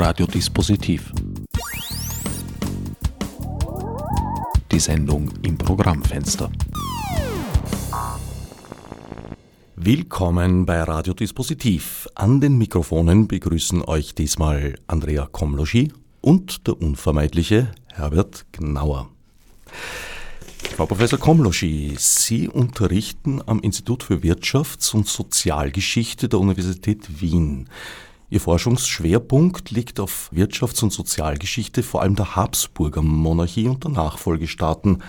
Radiodispositiv. Die Sendung im Programmfenster. Willkommen bei Radiodispositiv. An den Mikrofonen begrüßen euch diesmal Andrea Komloschi und der unvermeidliche Herbert Gnauer. Frau Professor Komloschi, Sie unterrichten am Institut für Wirtschafts- und Sozialgeschichte der Universität Wien. Ihr Forschungsschwerpunkt liegt auf Wirtschafts- und Sozialgeschichte vor allem der Habsburger Monarchie und der Nachfolgestaaten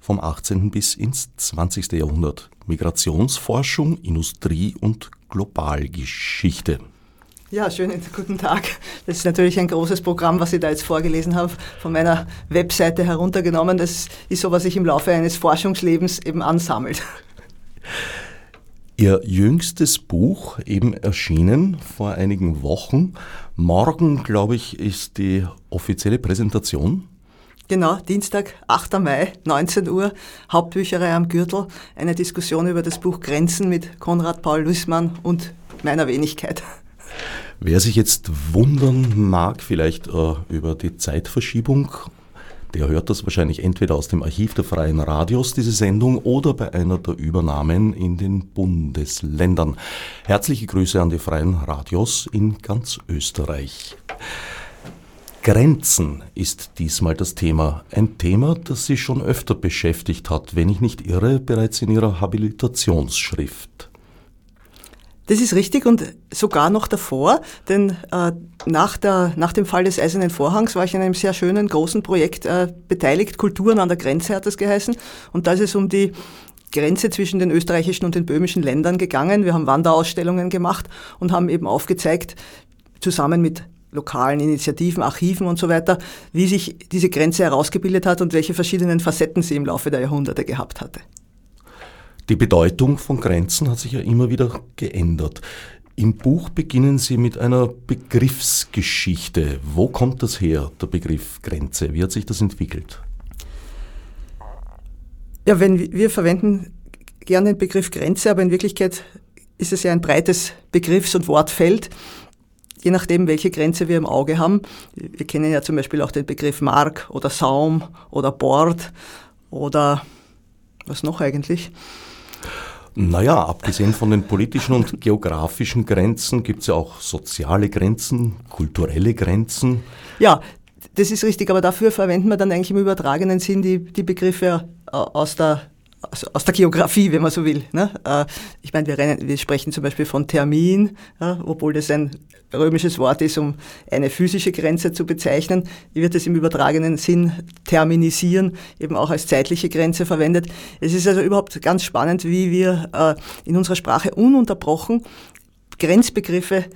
vom 18. bis ins 20. Jahrhundert. Migrationsforschung, Industrie- und Globalgeschichte. Ja, schönen guten Tag. Das ist natürlich ein großes Programm, was ich da jetzt vorgelesen habe, von meiner Webseite heruntergenommen. Das ist so, was sich im Laufe eines Forschungslebens eben ansammelt. Ihr jüngstes Buch, eben erschienen vor einigen Wochen. Morgen, glaube ich, ist die offizielle Präsentation. Genau, Dienstag, 8. Mai, 19 Uhr, Hauptbücherei am Gürtel, eine Diskussion über das Buch Grenzen mit Konrad Paul Lußmann und meiner Wenigkeit. Wer sich jetzt wundern mag, vielleicht äh, über die Zeitverschiebung, der hört das wahrscheinlich entweder aus dem Archiv der Freien Radios, diese Sendung, oder bei einer der Übernahmen in den Bundesländern. Herzliche Grüße an die Freien Radios in ganz Österreich. Grenzen ist diesmal das Thema. Ein Thema, das Sie schon öfter beschäftigt hat, wenn ich nicht irre, bereits in Ihrer Habilitationsschrift. Das ist richtig und sogar noch davor, denn äh, nach, der, nach dem Fall des Eisernen Vorhangs war ich in einem sehr schönen großen Projekt äh, beteiligt. Kulturen an der Grenze hat das geheißen. Und da ist es um die Grenze zwischen den österreichischen und den böhmischen Ländern gegangen. Wir haben Wanderausstellungen gemacht und haben eben aufgezeigt, zusammen mit lokalen Initiativen, Archiven und so weiter, wie sich diese Grenze herausgebildet hat und welche verschiedenen Facetten sie im Laufe der Jahrhunderte gehabt hatte. Die Bedeutung von Grenzen hat sich ja immer wieder geändert. Im Buch beginnen Sie mit einer Begriffsgeschichte. Wo kommt das her, der Begriff Grenze? Wie hat sich das entwickelt? Ja, wenn wir verwenden gerne den Begriff Grenze, aber in Wirklichkeit ist es ja ein breites Begriffs- und Wortfeld, je nachdem, welche Grenze wir im Auge haben. Wir kennen ja zum Beispiel auch den Begriff Mark oder Saum oder Bord oder was noch eigentlich? Naja, abgesehen von den politischen und geografischen Grenzen gibt es ja auch soziale Grenzen, kulturelle Grenzen. Ja, das ist richtig, aber dafür verwenden wir dann eigentlich im übertragenen Sinn die, die Begriffe äh, aus der also aus der Geografie, wenn man so will. Ne? Äh, ich meine, wir, wir sprechen zum Beispiel von Termin, obwohl das ein römisches Wort ist, um eine physische Grenze zu bezeichnen. Hier wird es im übertragenen Sinn terminisieren, eben auch als zeitliche Grenze verwendet. Es ist also überhaupt ganz spannend, wie wir äh, in unserer Sprache ununterbrochen Grenzbegriffe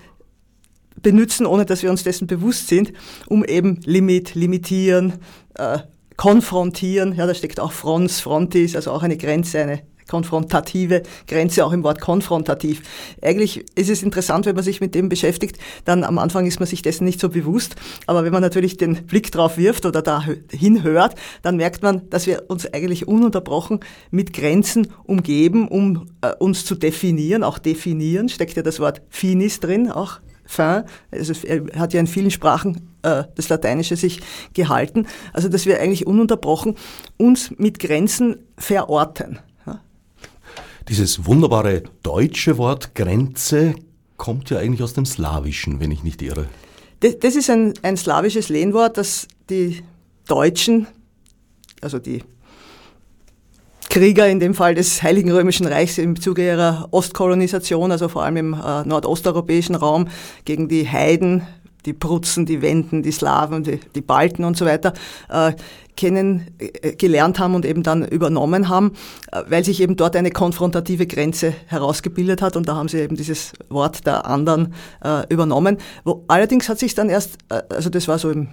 benutzen, ohne dass wir uns dessen bewusst sind, um eben Limit, limitieren, äh, konfrontieren, ja, da steckt auch Frons, Frontis, also auch eine Grenze, eine konfrontative Grenze, auch im Wort konfrontativ. Eigentlich ist es interessant, wenn man sich mit dem beschäftigt, dann am Anfang ist man sich dessen nicht so bewusst, aber wenn man natürlich den Blick drauf wirft oder da hinhört, dann merkt man, dass wir uns eigentlich ununterbrochen mit Grenzen umgeben, um äh, uns zu definieren, auch definieren, steckt ja das Wort finis drin, auch fin, also er hat ja in vielen Sprachen äh, das Lateinische sich gehalten, also dass wir eigentlich ununterbrochen uns mit Grenzen verorten. Dieses wunderbare deutsche Wort Grenze kommt ja eigentlich aus dem Slawischen, wenn ich nicht irre. Das, das ist ein, ein slawisches Lehnwort, das die Deutschen, also die Krieger in dem Fall des Heiligen Römischen Reichs im Zuge ihrer Ostkolonisation, also vor allem im äh, nordosteuropäischen Raum, gegen die Heiden, die Prutzen, die Wenden, die Slawen, die, die Balten und so weiter, äh, kennen, äh, gelernt haben und eben dann übernommen haben, äh, weil sich eben dort eine konfrontative Grenze herausgebildet hat und da haben sie eben dieses Wort der anderen äh, übernommen. Wo, allerdings hat sich dann erst, äh, also das war so im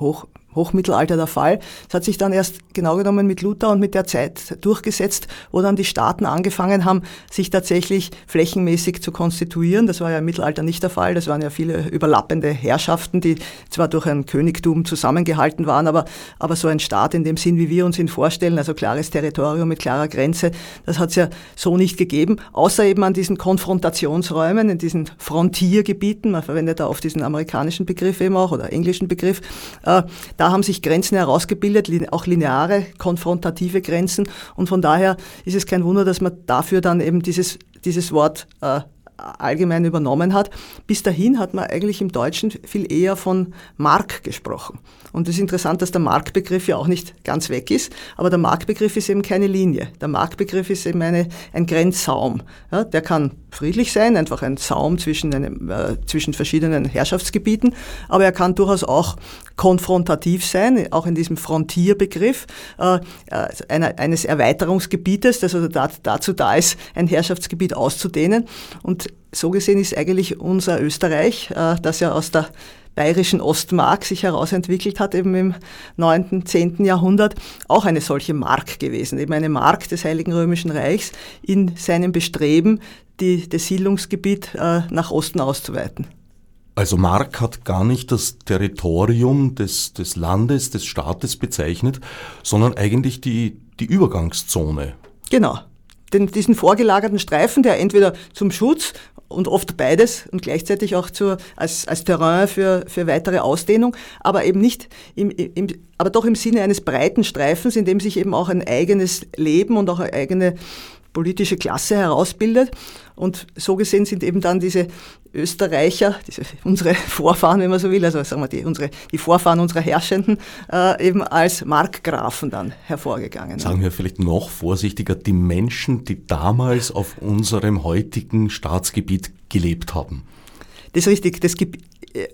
Hoch, Hochmittelalter der Fall. Das hat sich dann erst genau genommen mit Luther und mit der Zeit durchgesetzt, wo dann die Staaten angefangen haben, sich tatsächlich flächenmäßig zu konstituieren. Das war ja im Mittelalter nicht der Fall. Das waren ja viele überlappende Herrschaften, die zwar durch ein Königtum zusammengehalten waren, aber, aber so ein Staat in dem Sinn, wie wir uns ihn vorstellen, also klares Territorium mit klarer Grenze, das hat es ja so nicht gegeben, außer eben an diesen Konfrontationsräumen, in diesen Frontiergebieten. Man verwendet da oft diesen amerikanischen Begriff eben auch oder englischen Begriff. Da haben sich Grenzen herausgebildet, auch lineare, konfrontative Grenzen. Und von daher ist es kein Wunder, dass man dafür dann eben dieses, dieses Wort äh, allgemein übernommen hat. Bis dahin hat man eigentlich im Deutschen viel eher von Mark gesprochen. Und es ist interessant, dass der Markbegriff ja auch nicht ganz weg ist, aber der Markbegriff ist eben keine Linie. Der Markbegriff ist eben eine, ein Grenzsaum. Ja, der kann friedlich sein, einfach ein Saum zwischen, einem, äh, zwischen verschiedenen Herrschaftsgebieten, aber er kann durchaus auch konfrontativ sein, auch in diesem Frontierbegriff äh, äh einer, eines Erweiterungsgebietes, das also dazu da ist, ein Herrschaftsgebiet auszudehnen. Und so gesehen ist eigentlich unser Österreich, äh, das ja aus der bayerischen Ostmark sich herausentwickelt hat, eben im 9., 10. Jahrhundert, auch eine solche Mark gewesen, eben eine Mark des Heiligen Römischen Reichs in seinem Bestreben, die, das Siedlungsgebiet äh, nach Osten auszuweiten. Also Mark hat gar nicht das Territorium des, des Landes, des Staates bezeichnet, sondern eigentlich die, die Übergangszone. Genau. Den, diesen vorgelagerten Streifen, der entweder zum Schutz und oft beides und gleichzeitig auch zur, als, als Terrain für, für weitere Ausdehnung, aber eben nicht im, im, aber doch im Sinne eines breiten Streifens, in dem sich eben auch ein eigenes Leben und auch eine eigene politische Klasse herausbildet. Und so gesehen sind eben dann diese Österreicher, diese, unsere Vorfahren, wenn man so will, also sagen wir die, unsere, die Vorfahren unserer Herrschenden, äh, eben als Markgrafen dann hervorgegangen. Sagen wir vielleicht noch vorsichtiger, die Menschen, die damals auf unserem heutigen Staatsgebiet gelebt haben. Das ist richtig, das gibt,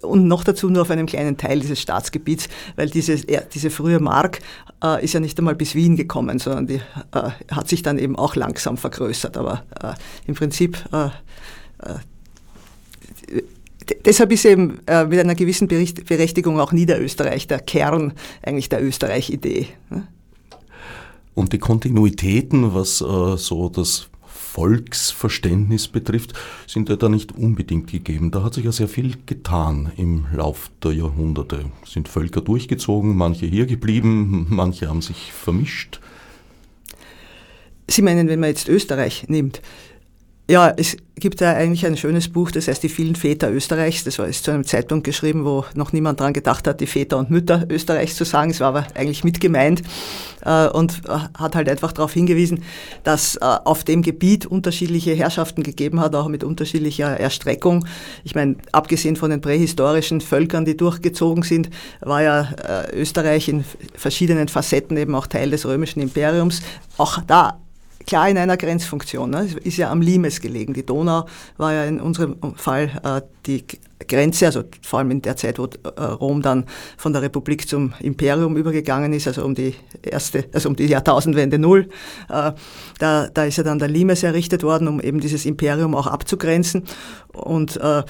und noch dazu nur auf einem kleinen Teil dieses Staatsgebiets, weil diese, diese frühe Mark äh, ist ja nicht einmal bis Wien gekommen, sondern die äh, hat sich dann eben auch langsam vergrößert. Aber äh, im Prinzip äh, äh, deshalb ist eben äh, mit einer gewissen Berechtigung auch Niederösterreich der Kern eigentlich der Österreich-Idee. Ne? Und die Kontinuitäten, was äh, so das Volksverständnis betrifft, sind ja da nicht unbedingt gegeben. Da hat sich ja sehr viel getan im Lauf der Jahrhunderte. Sind Völker durchgezogen, manche hier geblieben, manche haben sich vermischt. Sie meinen, wenn man jetzt Österreich nimmt, ja, es gibt da eigentlich ein schönes Buch, das heißt Die vielen Väter Österreichs. Das war ist zu einem Zeitpunkt geschrieben, wo noch niemand daran gedacht hat, die Väter und Mütter Österreichs zu sagen. Es war aber eigentlich mit gemeint äh, und äh, hat halt einfach darauf hingewiesen, dass äh, auf dem Gebiet unterschiedliche Herrschaften gegeben hat, auch mit unterschiedlicher Erstreckung. Ich meine, abgesehen von den prähistorischen Völkern, die durchgezogen sind, war ja Österreich in verschiedenen Facetten eben auch Teil des römischen Imperiums. Auch da klar in einer Grenzfunktion. Ne? Ist ja am Limes gelegen. Die Donau war ja in unserem Fall äh, die Grenze, also vor allem in der Zeit, wo äh, Rom dann von der Republik zum Imperium übergegangen ist, also um die erste, also um die Jahrtausendwende null. Äh, da, da ist ja dann der Limes errichtet worden, um eben dieses Imperium auch abzugrenzen. Und äh,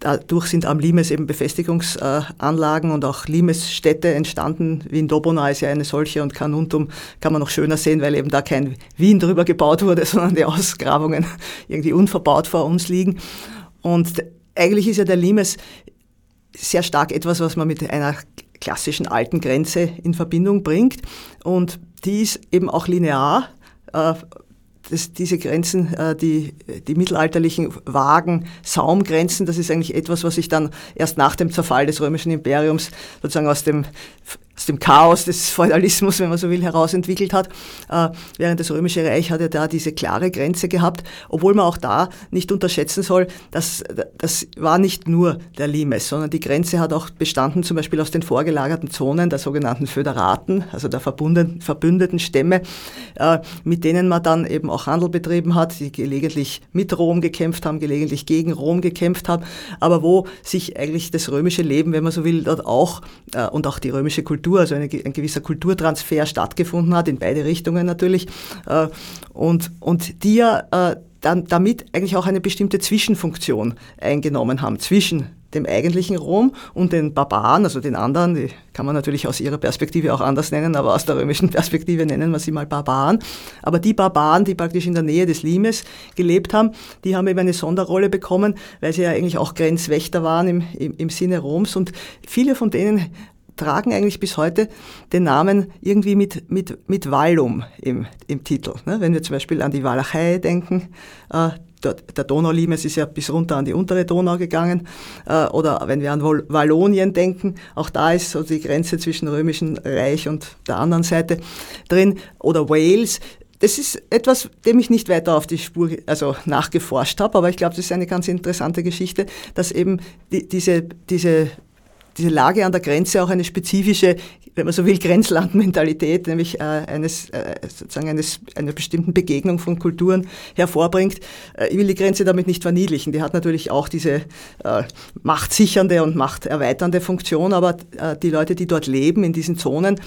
Dadurch sind am Limes eben Befestigungsanlagen und auch Limes-Städte entstanden. Wien Dobona ist ja eine solche und Carnuntum kann man noch schöner sehen, weil eben da kein Wien drüber gebaut wurde, sondern die Ausgrabungen irgendwie unverbaut vor uns liegen. Und eigentlich ist ja der Limes sehr stark etwas, was man mit einer klassischen alten Grenze in Verbindung bringt. Und die ist eben auch linear äh, das, diese Grenzen, äh, die, die mittelalterlichen Wagen, Saumgrenzen, das ist eigentlich etwas, was sich dann erst nach dem Zerfall des römischen Imperiums sozusagen aus dem aus dem Chaos des Feudalismus, wenn man so will, herausentwickelt hat. Äh, während das Römische Reich hat ja da diese klare Grenze gehabt, obwohl man auch da nicht unterschätzen soll, dass das war nicht nur der Limes, sondern die Grenze hat auch bestanden zum Beispiel aus den vorgelagerten Zonen der sogenannten Föderaten, also der verbündeten Stämme, äh, mit denen man dann eben auch Handel betrieben hat, die gelegentlich mit Rom gekämpft haben, gelegentlich gegen Rom gekämpft haben, aber wo sich eigentlich das römische Leben, wenn man so will, dort auch äh, und auch die römische Kultur Kultur, also eine, ein gewisser Kulturtransfer stattgefunden hat, in beide Richtungen natürlich, äh, und, und die ja äh, dann damit eigentlich auch eine bestimmte Zwischenfunktion eingenommen haben zwischen dem eigentlichen Rom und den Barbaren, also den anderen, die kann man natürlich aus ihrer Perspektive auch anders nennen, aber aus der römischen Perspektive nennen wir sie mal Barbaren. Aber die Barbaren, die praktisch in der Nähe des Limes gelebt haben, die haben eben eine Sonderrolle bekommen, weil sie ja eigentlich auch Grenzwächter waren im, im, im Sinne Roms und viele von denen tragen eigentlich bis heute den Namen irgendwie mit, mit, mit Vallum im, im Titel. Ne? Wenn wir zum Beispiel an die Walachei denken, äh, der, der Donaulimes ist ja bis runter an die untere Donau gegangen. Äh, oder wenn wir an Wallonien denken, auch da ist so die Grenze zwischen römischen Reich und der anderen Seite drin. Oder Wales. Das ist etwas, dem ich nicht weiter auf die Spur also nachgeforscht habe, aber ich glaube, das ist eine ganz interessante Geschichte, dass eben die, diese, diese diese Lage an der Grenze auch eine spezifische, wenn man so will, Grenzlandmentalität, nämlich äh, eines, äh, sozusagen eines, einer bestimmten Begegnung von Kulturen hervorbringt. Äh, ich will die Grenze damit nicht verniedlichen. Die hat natürlich auch diese äh, machtsichernde und machterweiternde Funktion, aber äh, die Leute, die dort leben, in diesen Zonen,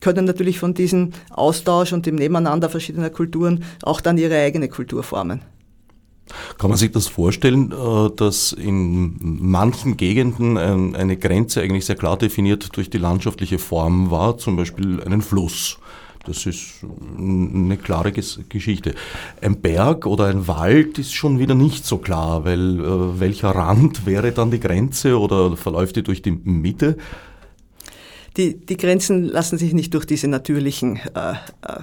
können natürlich von diesem Austausch und dem Nebeneinander verschiedener Kulturen auch dann ihre eigene Kultur formen. Kann man sich das vorstellen, äh, dass in manchen Gegenden eine Grenze eigentlich sehr klar definiert durch die landschaftliche Form war, zum Beispiel einen Fluss? Das ist eine klare Geschichte. Ein Berg oder ein Wald ist schon wieder nicht so klar, weil äh, welcher Rand wäre dann die Grenze oder verläuft die durch die Mitte? Die, die Grenzen lassen sich nicht durch diese natürlichen äh, äh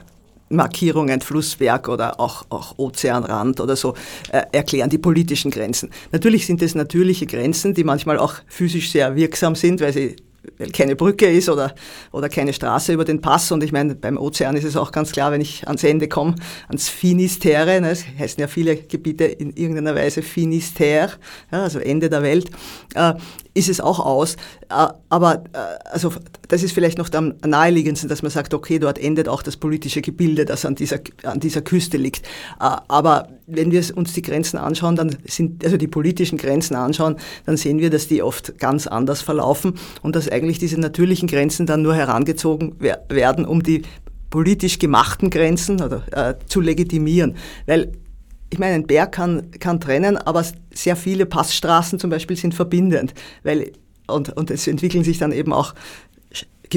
Markierungen, Flussberg oder auch, auch Ozeanrand oder so, äh, erklären die politischen Grenzen. Natürlich sind es natürliche Grenzen, die manchmal auch physisch sehr wirksam sind, weil sie weil keine Brücke ist oder, oder keine Straße über den Pass. Und ich meine, beim Ozean ist es auch ganz klar, wenn ich ans Ende komme, ans Finisterre, ne, es heißen ja viele Gebiete in irgendeiner Weise Finisterre, ja, also Ende der Welt, äh, ist es auch aus. Äh, aber äh, also das ist vielleicht noch am naheliegendsten, dass man sagt, okay, dort endet auch das politische Gebilde, das an dieser, an dieser Küste liegt. Äh, aber wenn wir uns die Grenzen anschauen, dann sind, also die politischen Grenzen anschauen, dann sehen wir, dass die oft ganz anders verlaufen und dass eigentlich diese natürlichen Grenzen dann nur herangezogen werden, um die politisch gemachten Grenzen oder, äh, zu legitimieren. Weil ich meine, ein Berg kann, kann trennen, aber sehr viele Passstraßen zum Beispiel sind verbindend, weil und, und es entwickeln sich dann eben auch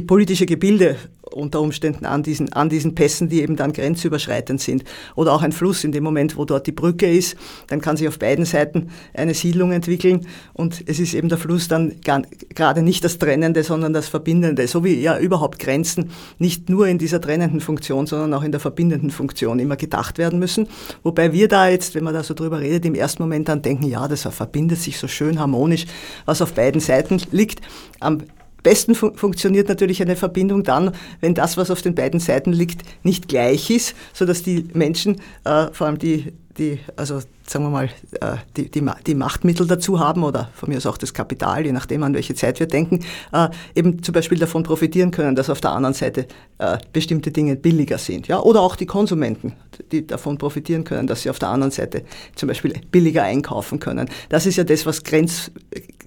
politische Gebilde unter Umständen an diesen, an diesen Pässen, die eben dann grenzüberschreitend sind. Oder auch ein Fluss in dem Moment, wo dort die Brücke ist, dann kann sich auf beiden Seiten eine Siedlung entwickeln und es ist eben der Fluss dann gerade nicht das Trennende, sondern das Verbindende. So wie ja überhaupt Grenzen nicht nur in dieser trennenden Funktion, sondern auch in der verbindenden Funktion immer gedacht werden müssen. Wobei wir da jetzt, wenn man da so drüber redet, im ersten Moment dann denken, ja, das verbindet sich so schön harmonisch, was auf beiden Seiten liegt. Am besten fun funktioniert natürlich eine Verbindung dann, wenn das, was auf den beiden Seiten liegt, nicht gleich ist, sodass die Menschen, äh, vor allem die, die, also sagen wir mal, äh, die, die, die Machtmittel dazu haben oder von mir aus auch das Kapital, je nachdem an welche Zeit wir denken, äh, eben zum Beispiel davon profitieren können, dass auf der anderen Seite äh, bestimmte Dinge billiger sind. Ja? Oder auch die Konsumenten, die davon profitieren können, dass sie auf der anderen Seite zum Beispiel billiger einkaufen können. Das ist ja das, was Grenz,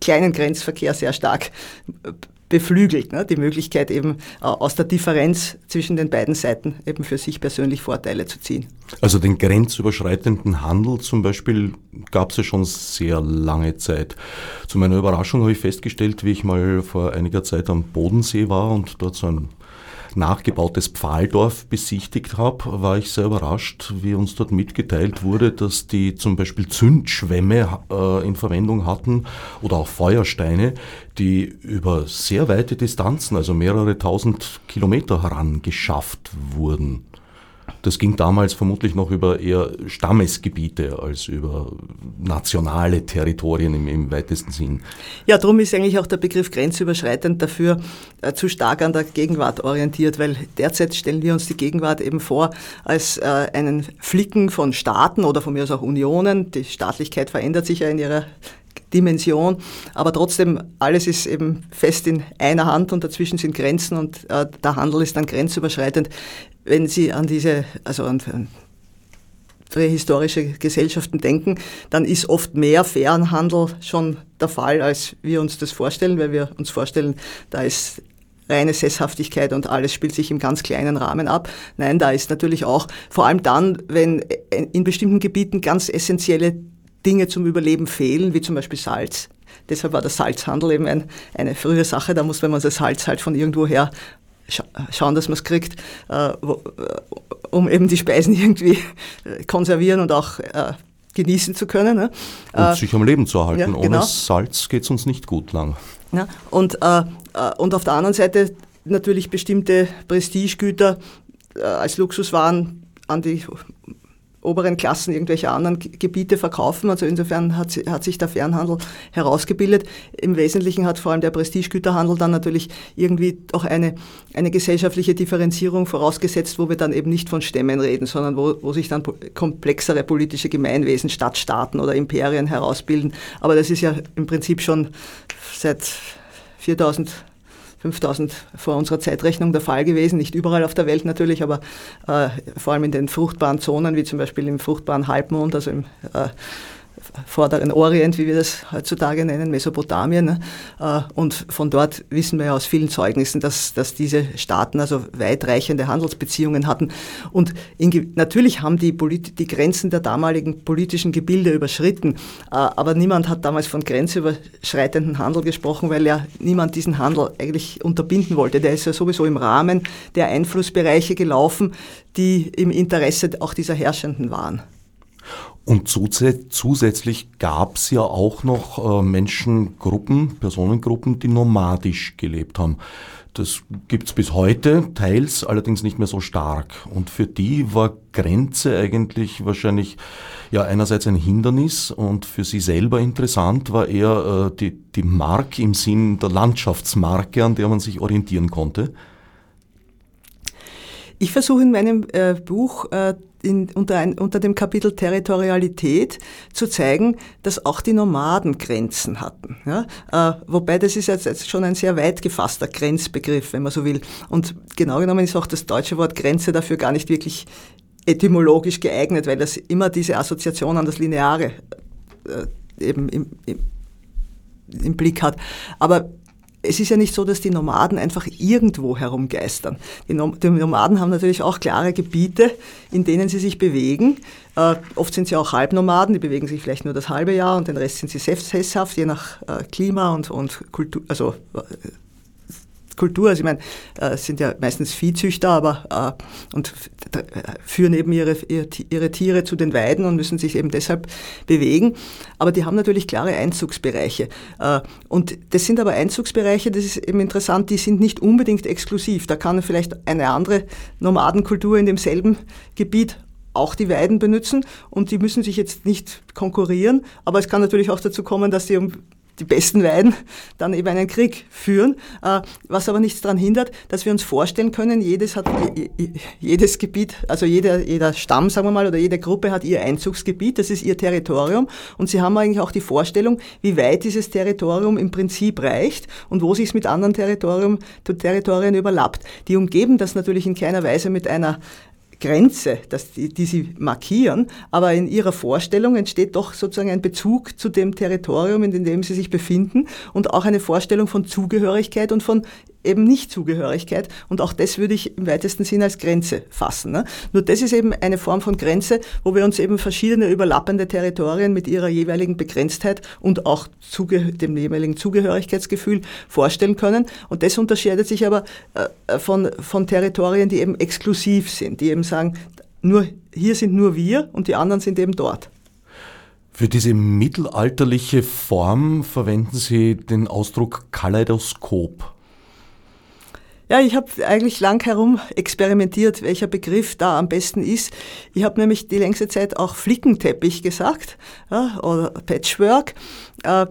kleinen Grenzverkehr sehr stark beflügelt, ne? die Möglichkeit eben äh, aus der Differenz zwischen den beiden Seiten eben für sich persönlich Vorteile zu ziehen. Also den grenzüberschreitenden Handel zum Beispiel gab es ja schon sehr lange Zeit. Zu meiner Überraschung habe ich festgestellt, wie ich mal vor einiger Zeit am Bodensee war und dort so ein nachgebautes Pfahldorf besichtigt habe, war ich sehr überrascht, wie uns dort mitgeteilt wurde, dass die zum Beispiel Zündschwämme äh, in Verwendung hatten oder auch Feuersteine, die über sehr weite Distanzen, also mehrere tausend Kilometer herangeschafft wurden. Das ging damals vermutlich noch über eher Stammesgebiete als über nationale Territorien im, im weitesten Sinn. Ja, darum ist eigentlich auch der Begriff grenzüberschreitend dafür äh, zu stark an der Gegenwart orientiert, weil derzeit stellen wir uns die Gegenwart eben vor als äh, einen Flicken von Staaten oder von mir aus auch Unionen. Die Staatlichkeit verändert sich ja in ihrer Dimension, aber trotzdem alles ist eben fest in einer Hand und dazwischen sind Grenzen und äh, der Handel ist dann grenzüberschreitend wenn Sie an diese, also an, an prähistorische Gesellschaften denken, dann ist oft mehr Fernhandel schon der Fall, als wir uns das vorstellen, weil wir uns vorstellen, da ist reine Sesshaftigkeit und alles spielt sich im ganz kleinen Rahmen ab. Nein, da ist natürlich auch, vor allem dann, wenn in bestimmten Gebieten ganz essentielle Dinge zum Überleben fehlen, wie zum Beispiel Salz, deshalb war der Salzhandel eben ein, eine frühe Sache. Da musste man das Salz halt von irgendwoher schauen, dass man es kriegt, äh, wo, äh, um eben die Speisen irgendwie konservieren und auch äh, genießen zu können. Ne? Und äh, sich am Leben zu erhalten. Ja, genau. Ohne Salz geht es uns nicht gut lang. Ja, und, äh, und auf der anderen Seite natürlich bestimmte Prestigegüter als Luxuswaren an die oberen Klassen irgendwelche anderen Gebiete verkaufen. Also insofern hat, hat, sich der Fernhandel herausgebildet. Im Wesentlichen hat vor allem der Prestigegüterhandel dann natürlich irgendwie auch eine, eine gesellschaftliche Differenzierung vorausgesetzt, wo wir dann eben nicht von Stämmen reden, sondern wo, wo sich dann komplexere politische Gemeinwesen, Stadtstaaten oder Imperien herausbilden. Aber das ist ja im Prinzip schon seit 4000 5000 vor unserer Zeitrechnung der Fall gewesen. Nicht überall auf der Welt natürlich, aber äh, vor allem in den fruchtbaren Zonen, wie zum Beispiel im fruchtbaren Halbmond, also im äh, vorderen Orient, wie wir das heutzutage nennen, Mesopotamien. Ne? Äh, und von dort wissen wir ja aus vielen Zeugnissen, dass, dass diese Staaten also weitreichende Handelsbeziehungen hatten. Und in, natürlich haben die, die Grenzen der damaligen politischen Gebilde überschritten. Äh, aber niemand hat damals von grenzüberschreitenden Handel gesprochen, weil ja niemand diesen Handel eigentlich unterbinden wollte. Der ist ja sowieso im Rahmen der Einflussbereiche gelaufen, die im Interesse auch dieser Herrschenden waren. Und zusätzlich gab es ja auch noch äh, Menschengruppen, Personengruppen, die nomadisch gelebt haben. Das gibt es bis heute, teils allerdings nicht mehr so stark. Und für die war Grenze eigentlich wahrscheinlich ja einerseits ein Hindernis und für sie selber interessant war eher äh, die, die Mark im Sinn der Landschaftsmarke, an der man sich orientieren konnte. Ich versuche in meinem äh, Buch äh, in, unter, ein, unter dem Kapitel Territorialität zu zeigen, dass auch die Nomaden Grenzen hatten. Ja? Äh, wobei das ist jetzt, jetzt schon ein sehr weit gefasster Grenzbegriff, wenn man so will. Und genau genommen ist auch das deutsche Wort Grenze dafür gar nicht wirklich etymologisch geeignet, weil das immer diese Assoziation an das Lineare äh, eben im, im, im Blick hat. Aber es ist ja nicht so, dass die Nomaden einfach irgendwo herumgeistern. Die, Nomaden haben natürlich auch klare Gebiete, in denen sie sich bewegen. Äh, oft sind sie auch Halbnomaden, die bewegen sich vielleicht nur das halbe Jahr und den Rest sind sie sesshaft, je nach äh, Klima und, und Kultur, also äh, Kultur. Also ich meine, äh, sind ja meistens Viehzüchter, aber äh, und führen eben ihre, ihre Tiere zu den Weiden und müssen sich eben deshalb bewegen. Aber die haben natürlich klare Einzugsbereiche. Äh, und das sind aber Einzugsbereiche, das ist eben interessant, die sind nicht unbedingt exklusiv. Da kann vielleicht eine andere Nomadenkultur in demselben Gebiet auch die Weiden benutzen und die müssen sich jetzt nicht konkurrieren, aber es kann natürlich auch dazu kommen, dass sie um die besten Weiden dann eben einen Krieg führen, äh, was aber nichts daran hindert, dass wir uns vorstellen können, jedes hat jedes Gebiet, also jeder, jeder Stamm, sagen wir mal, oder jede Gruppe hat ihr Einzugsgebiet, das ist ihr Territorium und sie haben eigentlich auch die Vorstellung, wie weit dieses Territorium im Prinzip reicht und wo sich es mit anderen Territorium, Territorien überlappt. Die umgeben das natürlich in keiner Weise mit einer Grenze, dass die, die sie markieren, aber in ihrer Vorstellung entsteht doch sozusagen ein Bezug zu dem Territorium, in dem sie sich befinden und auch eine Vorstellung von Zugehörigkeit und von eben Nicht-Zugehörigkeit. Und auch das würde ich im weitesten Sinn als Grenze fassen. Ne? Nur das ist eben eine Form von Grenze, wo wir uns eben verschiedene überlappende Territorien mit ihrer jeweiligen Begrenztheit und auch dem jeweiligen Zugehörigkeitsgefühl vorstellen können. Und das unterscheidet sich aber äh, von, von Territorien, die eben exklusiv sind, die eben sagen, nur, hier sind nur wir und die anderen sind eben dort. Für diese mittelalterliche Form verwenden Sie den Ausdruck Kaleidoskop. Ja, ich habe eigentlich lang herum experimentiert, welcher Begriff da am besten ist. Ich habe nämlich die längste Zeit auch Flickenteppich gesagt ja, oder Patchwork. Äh,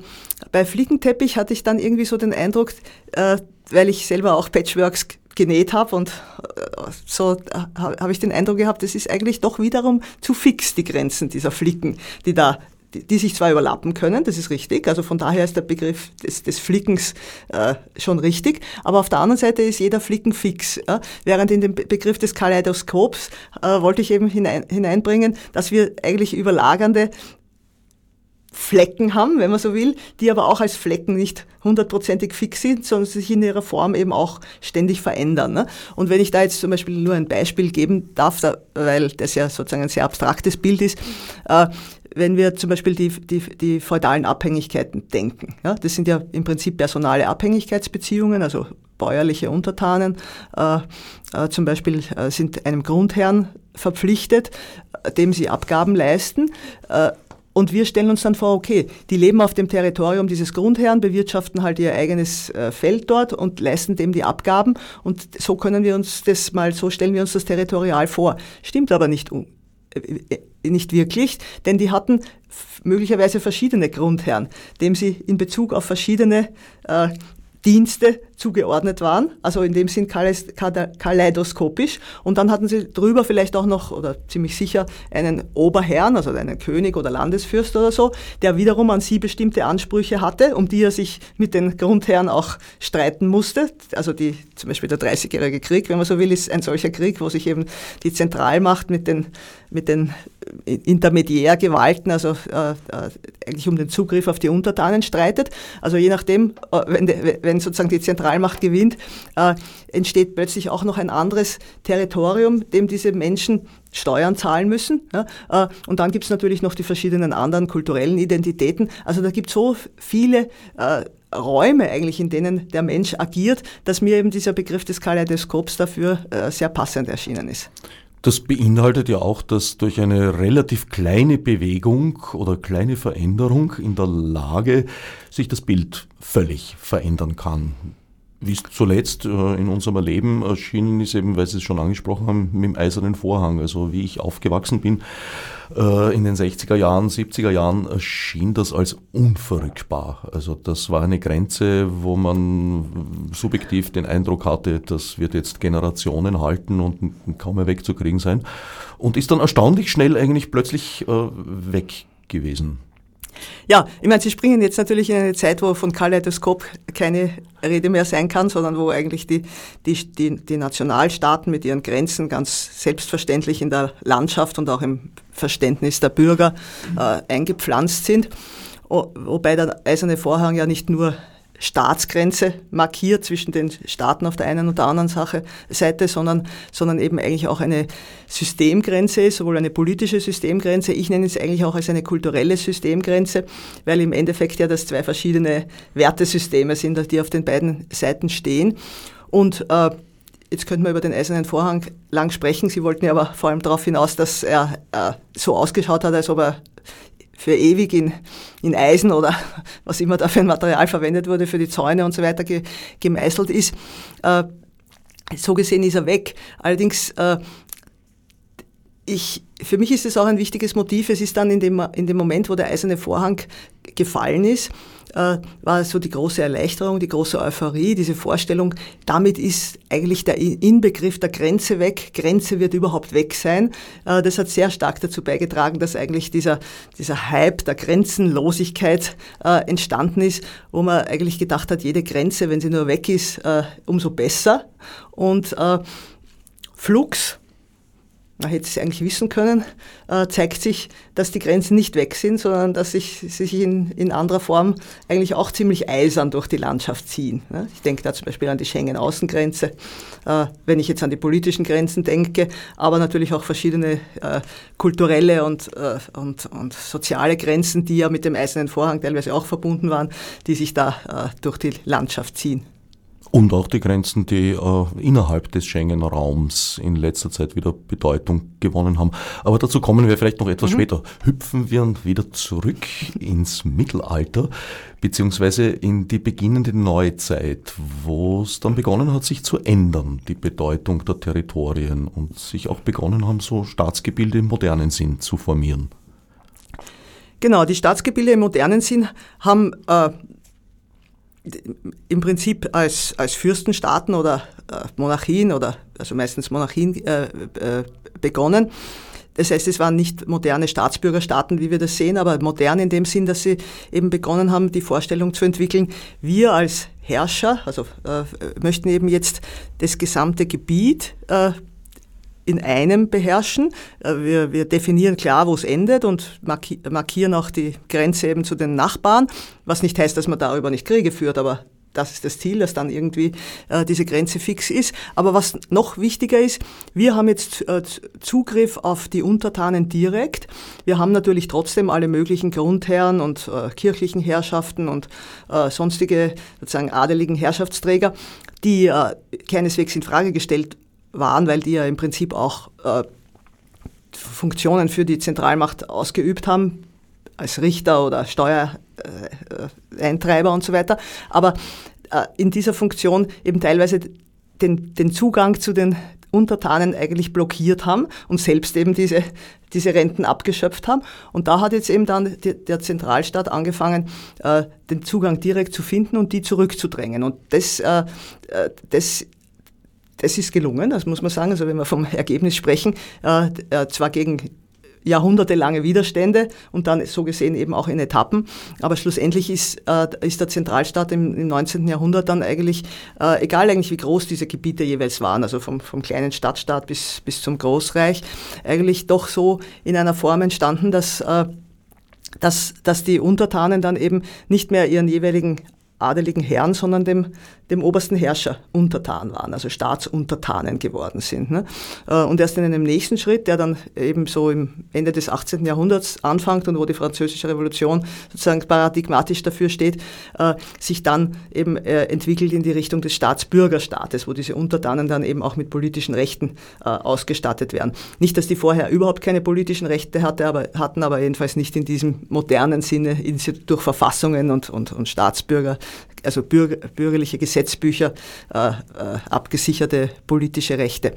bei Flickenteppich hatte ich dann irgendwie so den Eindruck, äh, weil ich selber auch Patchworks genäht habe und äh, so äh, habe ich den Eindruck gehabt, es ist eigentlich doch wiederum zu fix, die Grenzen dieser Flicken, die da die, die sich zwar überlappen können, das ist richtig, also von daher ist der Begriff des, des Flickens äh, schon richtig, aber auf der anderen Seite ist jeder Flicken fix. Äh? Während in dem Begriff des Kaleidoskops äh, wollte ich eben hinein, hineinbringen, dass wir eigentlich überlagernde Flecken haben, wenn man so will, die aber auch als Flecken nicht hundertprozentig fix sind, sondern sich in ihrer Form eben auch ständig verändern. Ne? Und wenn ich da jetzt zum Beispiel nur ein Beispiel geben darf, da, weil das ja sozusagen ein sehr abstraktes Bild ist, äh, wenn wir zum Beispiel die, die, die feudalen Abhängigkeiten denken. Ja, das sind ja im Prinzip personale Abhängigkeitsbeziehungen, also bäuerliche Untertanen äh, äh, zum Beispiel äh, sind einem Grundherrn verpflichtet, äh, dem sie Abgaben leisten. Äh, und wir stellen uns dann vor, okay, die leben auf dem Territorium dieses Grundherrn, bewirtschaften halt ihr eigenes äh, Feld dort und leisten dem die Abgaben. Und so können wir uns das mal, so stellen wir uns das territorial vor. Stimmt aber nicht, nicht wirklich, denn die hatten möglicherweise verschiedene Grundherren, dem sie in Bezug auf verschiedene äh, Dienste zugeordnet waren, also in dem Sinn kaleidoskopisch. Und dann hatten sie drüber vielleicht auch noch, oder ziemlich sicher, einen Oberherrn, also einen König oder Landesfürst oder so, der wiederum an sie bestimmte Ansprüche hatte, um die er sich mit den Grundherren auch streiten musste. Also die, zum Beispiel der Dreißigjährige Krieg, wenn man so will, ist ein solcher Krieg, wo sich eben die Zentralmacht mit den, mit den Intermediärgewalten, also äh, äh, eigentlich um den Zugriff auf die Untertanen streitet. Also je nachdem, äh, wenn, de, wenn sozusagen die Zentralmacht gewinnt, äh, entsteht plötzlich auch noch ein anderes Territorium, dem diese Menschen Steuern zahlen müssen. Ja? Äh, und dann gibt es natürlich noch die verschiedenen anderen kulturellen Identitäten. Also da gibt es so viele äh, Räume eigentlich, in denen der Mensch agiert, dass mir eben dieser Begriff des Kaleidoskops dafür sehr passend erschienen ist. Das beinhaltet ja auch, dass durch eine relativ kleine Bewegung oder kleine Veränderung in der Lage sich das Bild völlig verändern kann wie es zuletzt äh, in unserem Leben erschienen ist, eben weil Sie es schon angesprochen haben, mit dem eisernen Vorhang. Also wie ich aufgewachsen bin in den 60er Jahren, 70er Jahren, erschien das als unverrückbar. Also das war eine Grenze, wo man subjektiv den Eindruck hatte, das wird jetzt Generationen halten und kaum mehr wegzukriegen sein. Und ist dann erstaunlich schnell eigentlich plötzlich äh, weg gewesen. Ja, ich meine, Sie springen jetzt natürlich in eine Zeit, wo von Kaleidoskop keine Rede mehr sein kann, sondern wo eigentlich die, die, die, die Nationalstaaten mit ihren Grenzen ganz selbstverständlich in der Landschaft und auch im Verständnis der Bürger äh, eingepflanzt sind. Wobei der eiserne Vorhang ja nicht nur Staatsgrenze markiert zwischen den Staaten auf der einen und der anderen Sache, Seite, sondern, sondern eben eigentlich auch eine Systemgrenze ist, sowohl eine politische Systemgrenze, ich nenne es eigentlich auch als eine kulturelle Systemgrenze, weil im Endeffekt ja das zwei verschiedene Wertesysteme sind, die auf den beiden Seiten stehen. Und äh, Jetzt könnten wir über den Eisernen Vorhang lang sprechen. Sie wollten ja aber vor allem darauf hinaus, dass er äh, so ausgeschaut hat, als ob er für ewig in, in Eisen oder was immer da für ein Material verwendet wurde, für die Zäune und so weiter ge, gemeißelt ist. Äh, so gesehen ist er weg. Allerdings, äh, ich, für mich ist es auch ein wichtiges Motiv. Es ist dann in dem, in dem Moment, wo der eiserne Vorhang gefallen ist, äh, war so die große Erleichterung, die große Euphorie, diese Vorstellung, damit ist eigentlich der Inbegriff der Grenze weg, Grenze wird überhaupt weg sein. Äh, das hat sehr stark dazu beigetragen, dass eigentlich dieser, dieser Hype der Grenzenlosigkeit äh, entstanden ist, wo man eigentlich gedacht hat, jede Grenze, wenn sie nur weg ist, umso besser. Und Flux, man hätte es eigentlich wissen können, äh, zeigt sich, dass die Grenzen nicht weg sind, sondern dass sich, sich in, in anderer Form eigentlich auch ziemlich eisern durch die Landschaft ziehen. Ne? Ich denke da zum Beispiel an die Schengen-Außengrenze, äh, wenn ich jetzt an die politischen Grenzen denke, aber natürlich auch verschiedene äh, kulturelle und, und, und soziale Grenzen, die ja mit dem Eisernen Vorhang teilweise auch verbunden waren, die sich da durch die Landschaft ziehen. Und auch die Grenzen, die äh, innerhalb des Schengen-Raums in letzter Zeit wieder Bedeutung gewonnen haben. Aber dazu kommen wir vielleicht noch etwas mhm. später. Hüpfen wir wieder zurück ins Mittelalter, beziehungsweise in die beginnende Neuzeit, wo es dann begonnen hat, sich zu ändern, die Bedeutung der Territorien und sich auch begonnen haben, so Staatsgebilde im modernen Sinn zu formieren. Genau, die Staatsgebilde im modernen Sinn haben äh, im Prinzip als, als Fürstenstaaten oder äh, Monarchien oder also meistens Monarchien äh, äh, begonnen. Das heißt, es waren nicht moderne Staatsbürgerstaaten, wie wir das sehen, aber modern in dem Sinn, dass sie eben begonnen haben, die Vorstellung zu entwickeln, wir als Herrscher, also äh, möchten eben jetzt das gesamte Gebiet äh, in einem beherrschen. Äh, wir, wir definieren klar, wo es endet und markieren auch die Grenze eben zu den Nachbarn, was nicht heißt, dass man darüber nicht Kriege führt, aber das ist das Ziel, dass dann irgendwie äh, diese Grenze fix ist. Aber was noch wichtiger ist, wir haben jetzt äh, Zugriff auf die Untertanen direkt. Wir haben natürlich trotzdem alle möglichen Grundherren und äh, kirchlichen Herrschaften und äh, sonstige sozusagen adeligen Herrschaftsträger, die äh, keineswegs in Frage gestellt waren, weil die ja im Prinzip auch äh, Funktionen für die Zentralmacht ausgeübt haben, als Richter oder Steuereintreiber und so weiter. Aber äh, in dieser Funktion eben teilweise den, den Zugang zu den Untertanen eigentlich blockiert haben und selbst eben diese, diese Renten abgeschöpft haben. Und da hat jetzt eben dann der Zentralstaat angefangen, äh, den Zugang direkt zu finden und die zurückzudrängen. Und das, äh, das das ist gelungen, das muss man sagen. Also wenn wir vom Ergebnis sprechen, äh, zwar gegen jahrhundertelange Widerstände und dann so gesehen eben auch in Etappen. Aber schlussendlich ist, äh, ist der Zentralstaat im, im 19. Jahrhundert dann eigentlich, äh, egal eigentlich wie groß diese Gebiete jeweils waren, also vom, vom kleinen Stadtstaat bis, bis zum Großreich, eigentlich doch so in einer Form entstanden, dass äh, dass, dass die Untertanen dann eben nicht mehr ihren jeweiligen adeligen Herren, sondern dem, dem obersten Herrscher untertan waren, also Staatsuntertanen geworden sind. Ne? Äh, und erst in einem nächsten Schritt, der dann eben so im Ende des 18. Jahrhunderts anfängt und wo die französische Revolution sozusagen paradigmatisch dafür steht, äh, sich dann eben äh, entwickelt in die Richtung des Staatsbürgerstaates, wo diese Untertanen dann eben auch mit politischen Rechten ausgestattet werden. Nicht, dass die vorher überhaupt keine politischen Rechte hatte, aber, hatten, aber jedenfalls nicht in diesem modernen Sinne durch Verfassungen und, und, und Staatsbürger also bürger, bürgerliche Gesetzbücher, äh, äh, abgesicherte politische Rechte.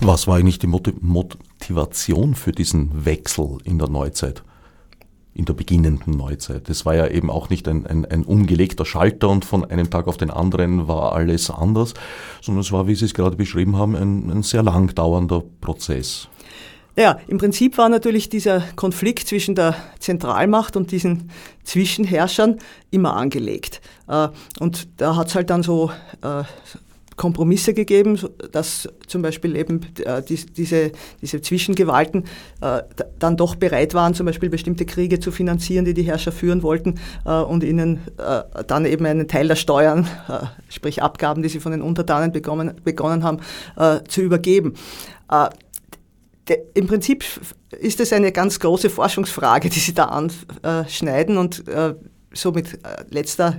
Was war eigentlich die Motivation für diesen Wechsel in der Neuzeit? in der beginnenden Neuzeit. Das war ja eben auch nicht ein, ein, ein, umgelegter Schalter und von einem Tag auf den anderen war alles anders, sondern es war, wie Sie es gerade beschrieben haben, ein, ein sehr lang dauernder Prozess. Ja, im Prinzip war natürlich dieser Konflikt zwischen der Zentralmacht und diesen Zwischenherrschern immer angelegt. Äh, und da hat es halt dann so äh, Kompromisse gegeben, dass zum Beispiel eben äh, diese, diese Zwischengewalten dann doch bereit waren, zum Beispiel bestimmte Kriege zu finanzieren, die die Herrscher führen wollten und ihnen dann eben einen Teil der Steuern, sprich Abgaben, die sie von den Untertanen begonnen, begonnen haben, zu übergeben im Prinzip ist es eine ganz große Forschungsfrage, die Sie da anschneiden und äh, so mit äh, letzter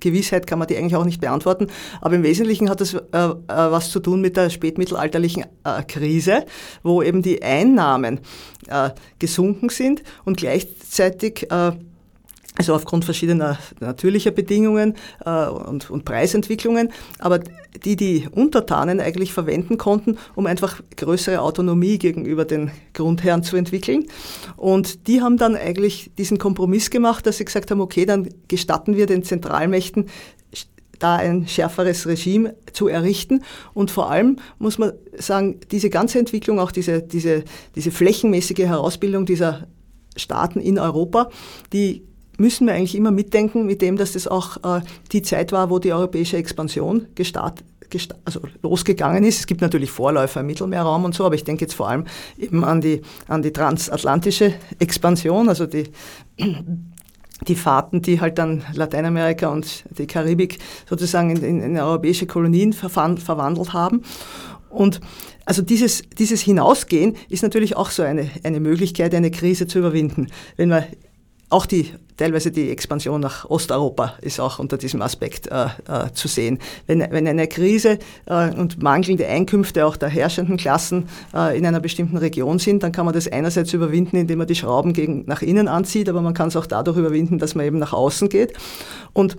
Gewissheit kann man die eigentlich auch nicht beantworten. Aber im Wesentlichen hat das äh, was zu tun mit der spätmittelalterlichen Krise, wo eben die Einnahmen gesunken sind und gleichzeitig also aufgrund verschiedener natürlicher Bedingungen äh, und, und, Preisentwicklungen, aber die die Untertanen eigentlich verwenden konnten, um einfach größere Autonomie gegenüber den Grundherren zu entwickeln. Und die haben dann eigentlich diesen Kompromiss gemacht, dass sie gesagt haben, okay, dann gestatten wir den Zentralmächten da ein schärferes Regime zu errichten. Und vor allem muss man sagen, diese ganze Entwicklung, auch diese, diese, diese flächenmäßige Herausbildung dieser Staaten in Europa, die müssen wir eigentlich immer mitdenken mit dem, dass das auch äh, die Zeit war, wo die europäische Expansion gestartet also losgegangen ist. Es gibt natürlich Vorläufer im Mittelmeerraum und so, aber ich denke jetzt vor allem eben an die, an die transatlantische Expansion, also die, die Fahrten, die halt dann Lateinamerika und die Karibik sozusagen in, in, in europäische Kolonien verwandelt haben. Und also dieses, dieses Hinausgehen ist natürlich auch so eine, eine Möglichkeit, eine Krise zu überwinden. Wenn man auch die teilweise die Expansion nach Osteuropa ist auch unter diesem Aspekt äh, äh, zu sehen. Wenn, wenn eine Krise äh, und mangelnde Einkünfte auch der herrschenden Klassen äh, in einer bestimmten Region sind, dann kann man das einerseits überwinden, indem man die Schrauben gegen, nach innen anzieht, aber man kann es auch dadurch überwinden, dass man eben nach außen geht. Und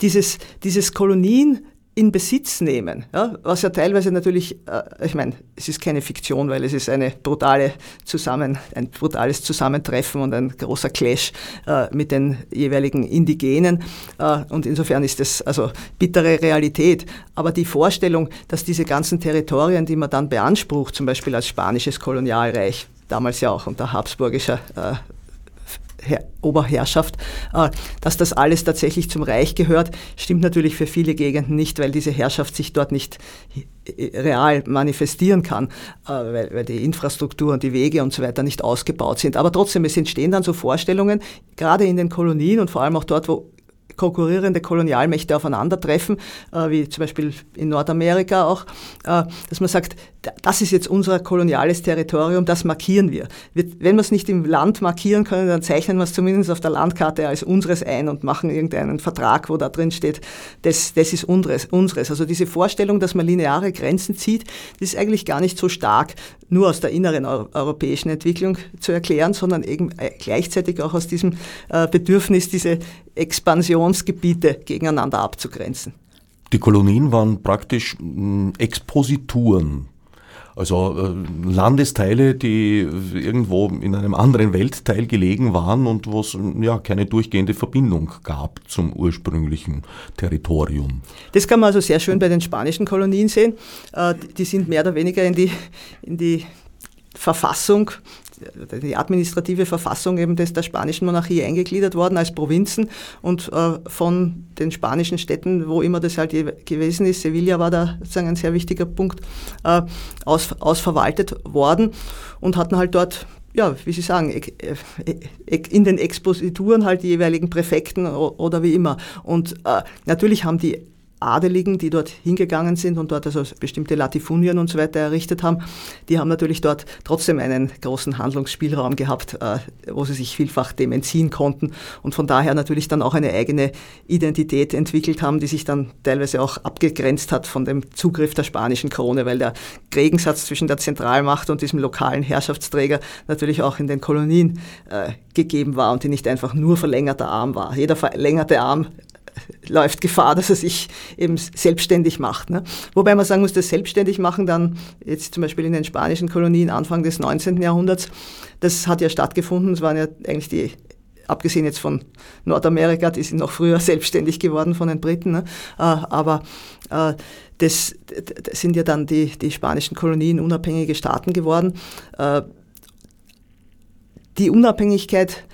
dieses, dieses Kolonien in Besitz nehmen, ja, was ja teilweise natürlich, äh, ich meine, es ist keine Fiktion, weil es ist eine brutale Zusammen, ein brutales Zusammentreffen und ein großer Clash äh, mit den jeweiligen Indigenen äh, und insofern ist es also bittere Realität. Aber die Vorstellung, dass diese ganzen Territorien, die man dann beansprucht, zum Beispiel als spanisches Kolonialreich, damals ja auch unter habsburgischer äh, Oberherrschaft, äh, dass das alles tatsächlich zum Reich gehört, stimmt natürlich für viele Gegenden nicht, weil diese Herrschaft sich dort nicht real manifestieren kann, äh, weil, die Infrastruktur und die Wege und so weiter nicht ausgebaut sind. Aber trotzdem, es entstehen dann so Vorstellungen, gerade in den Kolonien und vor allem auch dort, wo konkurrierende Kolonialmächte aufeinandertreffen, äh, wie zum Beispiel in Nordamerika auch, äh, dass man sagt, das ist jetzt unser koloniales Territorium, das markieren wir. Wenn wir es nicht im Land markieren können, dann zeichnen wir es zumindest auf der Landkarte als unseres ein und machen irgendeinen Vertrag, wo da drin steht, das, das ist unseres, unseres. Also diese Vorstellung, dass man lineare Grenzen zieht, das ist eigentlich gar nicht so stark nur aus der inneren europäischen Entwicklung zu erklären, sondern eben äh, gleichzeitig auch aus diesem äh, Bedürfnis, diese Expansionsgebiete gegeneinander abzugrenzen. Die Kolonien waren praktisch Exposituren also äh, Landesteile, die irgendwo in einem anderen Weltteil gelegen waren und wo es ja keine durchgehende Verbindung gab zum ursprünglichen Territorium. Das kann man also sehr schön bei den spanischen Kolonien sehen. Äh, die sind mehr oder weniger in die, in die Verfassung die administrative Verfassung eben des, der spanischen Monarchie eingegliedert worden als Provinzen und äh, von den spanischen Städten, wo immer das halt gewesen ist, Sevilla war da sozusagen ein sehr wichtiger Punkt, äh, aus, ausverwaltet worden und hatten halt dort ja, wie Sie sagen, in den Exposituren halt die jeweiligen Präfekten oder wie immer. Und äh, natürlich haben die Adeligen, die dort hingegangen sind und dort also bestimmte Latifunien und so weiter errichtet haben, die haben natürlich dort trotzdem einen großen Handlungsspielraum gehabt, äh, wo sie sich vielfach dem entziehen konnten und von daher natürlich dann auch eine eigene Identität entwickelt haben, die sich dann teilweise auch abgegrenzt hat von dem Zugriff der spanischen Krone, weil der Gegensatz zwischen der Zentralmacht und diesem lokalen Herrschaftsträger natürlich auch in den Kolonien äh, gegeben war und die nicht einfach nur verlängerter Arm war. Jeder verlängerte Arm läuft Gefahr, dass er sich eben selbstständig macht. Ne? Wobei man sagen muss, das selbstständig machen dann jetzt zum Beispiel in den spanischen Kolonien Anfang des 19. Jahrhunderts, das hat ja stattgefunden. Es waren ja eigentlich die abgesehen jetzt von Nordamerika, die sind noch früher selbstständig geworden von den Briten, ne? Äh, aber äh, das, das, sind ja dann die, die spanischen Kolonien unabhängige Staaten geworden. Äh, die Unabhängigkeit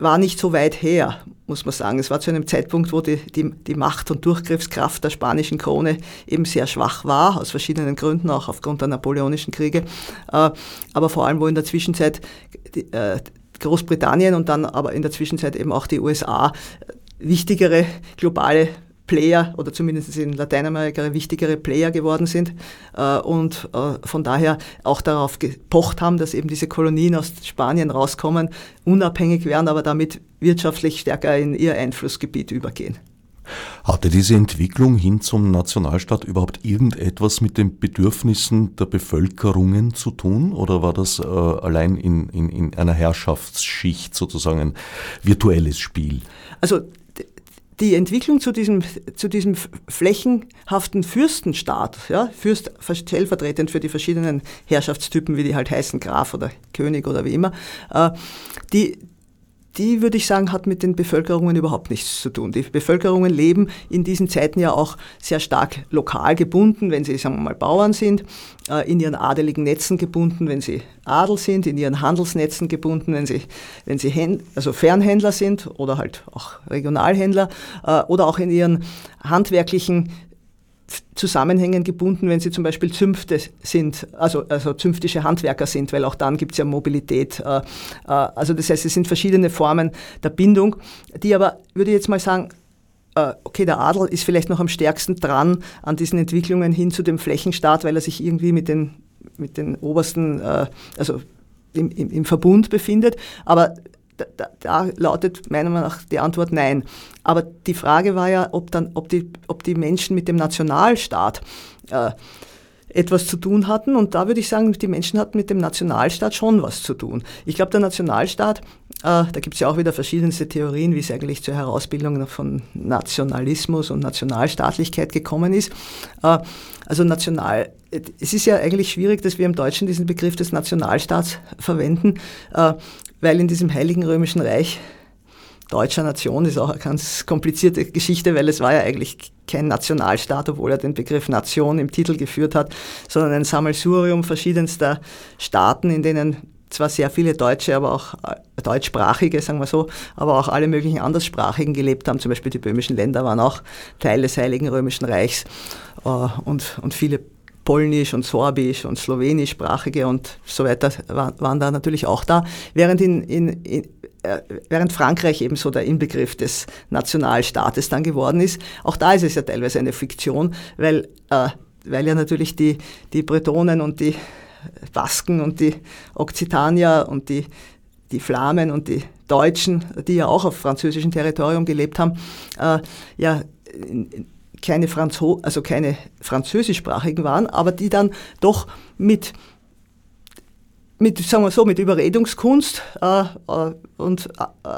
war nicht so weit her, muss man sagen. Es war zu einem Zeitpunkt, wo die, die, die, Macht und Durchgriffskraft der spanischen Krone eben sehr schwach war, aus verschiedenen Gründen, auch aufgrund der napoleonischen Kriege. Äh, aber vor allem, wo in der Zwischenzeit äh, Großbritannien und dann aber in der Zwischenzeit eben auch die USA wichtigere globale Player oder zumindest in Lateinamerika wichtigere Player geworden sind äh, und äh, von daher auch darauf gepocht haben, dass eben diese Kolonien aus Spanien rauskommen, unabhängig werden, aber damit wirtschaftlich stärker in ihr Einflussgebiet übergehen. Hatte diese Entwicklung hin zum Nationalstaat überhaupt irgendetwas mit den Bedürfnissen der Bevölkerungen zu tun oder war das äh, allein in, in, in einer Herrschaftsschicht sozusagen ein virtuelles Spiel? Also die Entwicklung zu diesem, zu diesem flächenhaften Fürstenstaat, ja, Fürst stellvertretend für die verschiedenen Herrschaftstypen, wie die halt heißen, Graf oder König oder wie immer, äh, die, die würde ich sagen, hat mit den Bevölkerungen überhaupt nichts zu tun. Die Bevölkerungen leben in diesen Zeiten ja auch sehr stark lokal gebunden, wenn sie, sagen wir mal, Bauern sind, äh, in ihren adeligen Netzen gebunden, wenn sie Adel sind, in ihren Handelsnetzen gebunden, wenn sie, wenn sie also Fernhändler sind oder halt auch Regionalhändler äh, oder auch in ihren handwerklichen Zusammenhängen gebunden, wenn sie zum Beispiel Zünfte sind, also, also zünftische Handwerker sind, weil auch dann gibt es ja Mobilität. Äh, äh, also das heißt, es sind verschiedene Formen der Bindung, die aber, würde ich jetzt mal sagen, äh, okay, der Adel ist vielleicht noch am stärksten dran an diesen Entwicklungen hin zu dem Flächenstaat, weil er sich irgendwie mit den, mit den obersten, also im, im, im Verbund befindet. Aber da, da, lautet meiner Meinung nach die Antwort nein. Aber die Frage war ja, ob, dann, ob, die, ob die Menschen mit dem Nationalstaat äh, etwas zu tun hatten. Und da würde ich sagen, die Menschen hatten mit dem Nationalstaat schon was zu tun. Ich glaube, der Nationalstaat, äh, da gibt es ja auch wieder verschiedenste Theorien, wie es eigentlich zur Herausbildung von Nationalismus und Nationalstaatlichkeit gekommen ist. Äh, also national, es ist ja eigentlich schwierig, dass wir im Deutschen diesen Begriff des Nationalstaats verwenden, äh, weil in diesem Heiligen Römischen Reich deutscher Nation ist auch eine ganz komplizierte Geschichte, weil es war ja eigentlich kein Nationalstaat, obwohl er den Begriff Nation im Titel geführt hat, sondern ein Sammelsurium verschiedenster Staaten, in denen zwar sehr viele Deutsche, aber auch äh, deutschsprachige, sagen wir so, aber auch alle möglichen anderssprachigen gelebt haben. Zum Beispiel die böhmischen Länder waren auch Teil des Heiligen Römischen Reichs äh, und, und viele Polnisch und Sorbisch und Slowenischsprachige und so weiter waren da natürlich auch da, während in, in, in äh, während Frankreich eben so der Inbegriff des Nationalstaates dann geworden ist. Auch da ist es ja teilweise eine Fiktion, weil, äh, weil ja natürlich die, die Bretonen und die Basken und die Okzitanier und die, die Flamen und die Deutschen, die ja auch auf französischem Territorium gelebt haben, äh, ja keine, Franzo also keine französischsprachigen waren, aber die dann doch mit mit, sagen wir so, mit Überredungskunst äh, äh, und äh,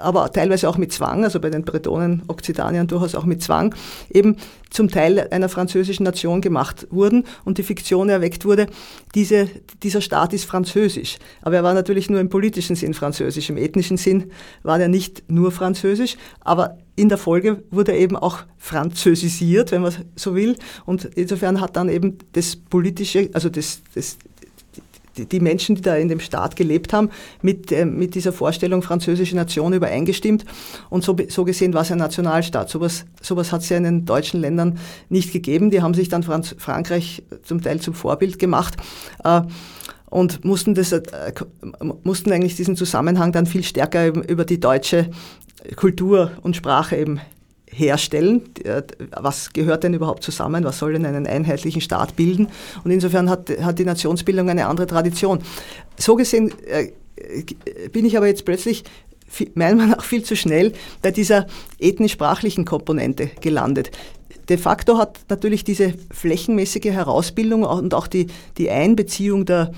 aber teilweise auch mit Zwang, also bei den Bretonen, Okzitaniern durchaus auch mit Zwang, eben zum Teil einer französischen Nation gemacht wurden und die Fiktion erweckt wurde, diese, dieser Staat ist französisch. Aber er war natürlich nur im politischen Sinn französisch, im ethnischen Sinn war er nicht nur französisch, aber in der Folge wurde er eben auch französisiert, wenn man so will. Und insofern hat dann eben das politische, also das, das, die Menschen, die da in dem Staat gelebt haben, mit, äh, mit dieser Vorstellung französische Nation übereingestimmt. Und so, so gesehen war es ein Nationalstaat. Sowas, sowas hat es ja in den deutschen Ländern nicht gegeben. Die haben sich dann Franz Frankreich zum Teil zum Vorbild gemacht. Äh, und mussten, das, äh, mussten eigentlich diesen Zusammenhang dann viel stärker über die deutsche Kultur und Sprache eben herstellen. Was gehört denn überhaupt zusammen? Was soll denn einen einheitlichen Staat bilden? Und insofern hat, hat die Nationsbildung eine andere Tradition. So gesehen äh, bin ich aber jetzt plötzlich meiner Meinung nach viel zu schnell bei dieser ethnisch-sprachlichen Komponente gelandet. De facto hat natürlich diese flächenmäßige Herausbildung und auch die, die Einbeziehung der,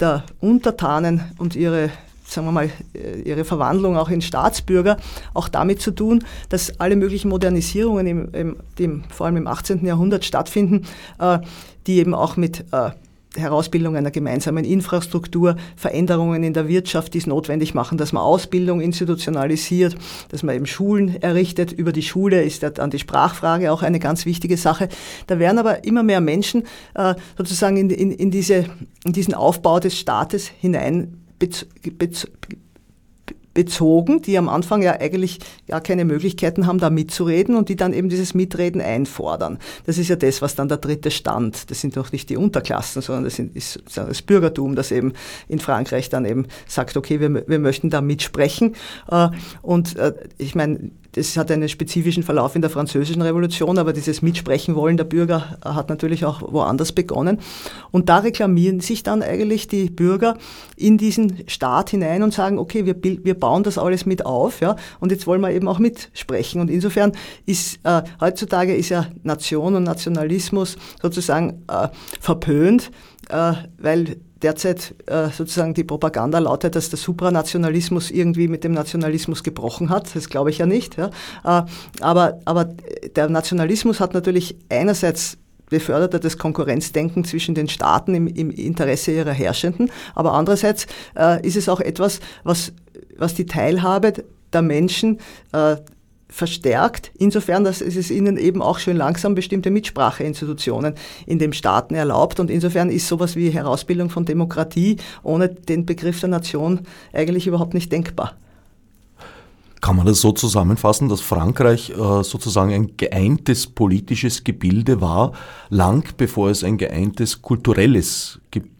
der Untertanen und ihre sagen wir mal, äh, ihre Verwandlung auch in Staatsbürger auch damit zu tun, dass alle möglichen Modernisierungen, im, im, die vor allem im 18. Jahrhundert stattfinden, äh, die eben auch mit äh, Herausbildung einer gemeinsamen Infrastruktur, Veränderungen in der Wirtschaft, die es notwendig machen, dass man Ausbildung institutionalisiert, dass man eben Schulen errichtet. Über die Schule ist dann die Sprachfrage auch eine ganz wichtige Sache. Da werden aber immer mehr Menschen äh, sozusagen in, in, in, diese, in diesen Aufbau des Staates hinein bezogen, die am Anfang ja eigentlich gar keine Möglichkeiten haben, da mitzureden und die dann eben dieses Mitreden einfordern. Das ist ja das, was dann der dritte Stand, das sind doch nicht die Unterklassen, sondern das ist das Bürgertum, das eben in Frankreich dann eben sagt, okay, wir, wir möchten da mitsprechen. Äh, und äh, ich meine, das hat einen spezifischen Verlauf in der französischen Revolution, aber dieses Mitsprechen wollen der Bürger hat natürlich auch woanders begonnen. Und da reklamieren sich dann eigentlich die Bürger in diesen Staat hinein und sagen, okay, wir, wir bauen das alles mit auf, ja, und jetzt wollen wir eben auch mitsprechen. Und insofern ist äh, heutzutage ist ja Nation und Nationalismus sozusagen äh, verpönt, äh, weil derzeit äh, sozusagen die Propaganda lautet, dass der Supranationalismus irgendwie mit dem Nationalismus gebrochen hat. Das glaube ich ja nicht. Ja. Äh, aber, aber der Nationalismus hat natürlich einerseits befördert er das Konkurrenzdenken zwischen den Staaten im, im Interesse ihrer Herrschenden, aber andererseits äh, ist es auch etwas, was, was die Teilhabe der Menschen äh, verstärkt, insofern, dass es ihnen eben auch schön langsam bestimmte Mitspracheinstitutionen in den Staaten erlaubt. Und insofern ist sowas wie Herausbildung von Demokratie ohne den Begriff der Nation eigentlich überhaupt nicht denkbar. Kann man das so zusammenfassen, dass Frankreich äh, sozusagen ein geeintes politisches Gebilde war, lang bevor es ein geeintes kulturelles Gebilde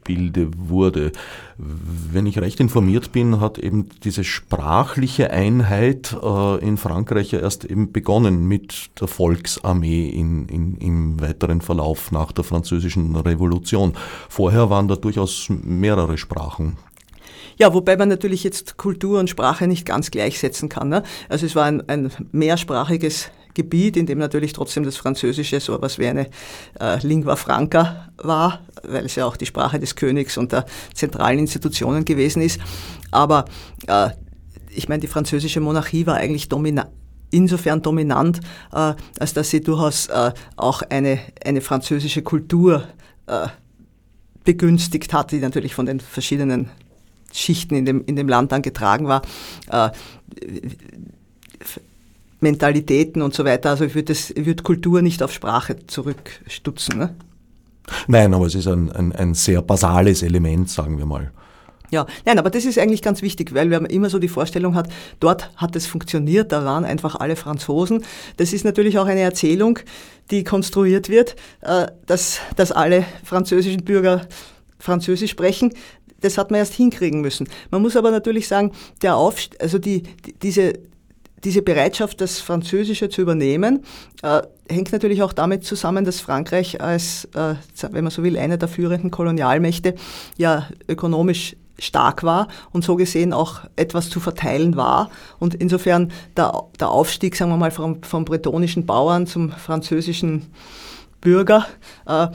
wurde? Wenn ich recht informiert bin, hat eben diese sprachliche Einheit äh, in Frankreich ja erst eben begonnen mit der Volksarmee in, in, im weiteren Verlauf nach der französischen Revolution. Vorher waren da durchaus mehrere Sprachen ja, wobei man natürlich jetzt Kultur und Sprache nicht ganz gleichsetzen kann. Ne? Also es war ein, ein mehrsprachiges Gebiet, in dem natürlich trotzdem das Französische so etwas wie eine äh, Lingua Franca war, weil es ja auch die Sprache des Königs und der zentralen Institutionen gewesen ist. Aber äh, ich meine, die französische Monarchie war eigentlich dominant insofern dominant, äh, als dass sie durchaus äh, auch eine, eine französische Kultur äh, begünstigt hat, die natürlich von den verschiedenen Schichten in dem, in dem Land dann getragen war. Mentalitäten und so weiter. Also ich würde, würde Kultur nicht auf Sprache zurückstutzen. Ne? Nein, aber es ist ein, ein, ein sehr basales Element, sagen wir mal. Ja, nein, aber das ist eigentlich ganz wichtig, weil man immer so die Vorstellung hat, dort hat es funktioniert, da waren einfach alle Franzosen. Das ist natürlich auch eine Erzählung, die konstruiert wird, äh, dass, dass alle französischen Bürger Französisch sprechen. Das hat man erst hinkriegen müssen. Man muss aber natürlich sagen, der Aufst also die, die, diese, diese Bereitschaft, das Französische zu übernehmen, äh, hängt natürlich auch damit zusammen, dass Frankreich als, äh, wenn man so will, eine der führenden Kolonialmächte ja ökonomisch stark war und so gesehen auch etwas zu verteilen war. Und insofern der, der Aufstieg, sagen wir mal, vom, vom bretonischen Bauern zum französischen Bürger äh,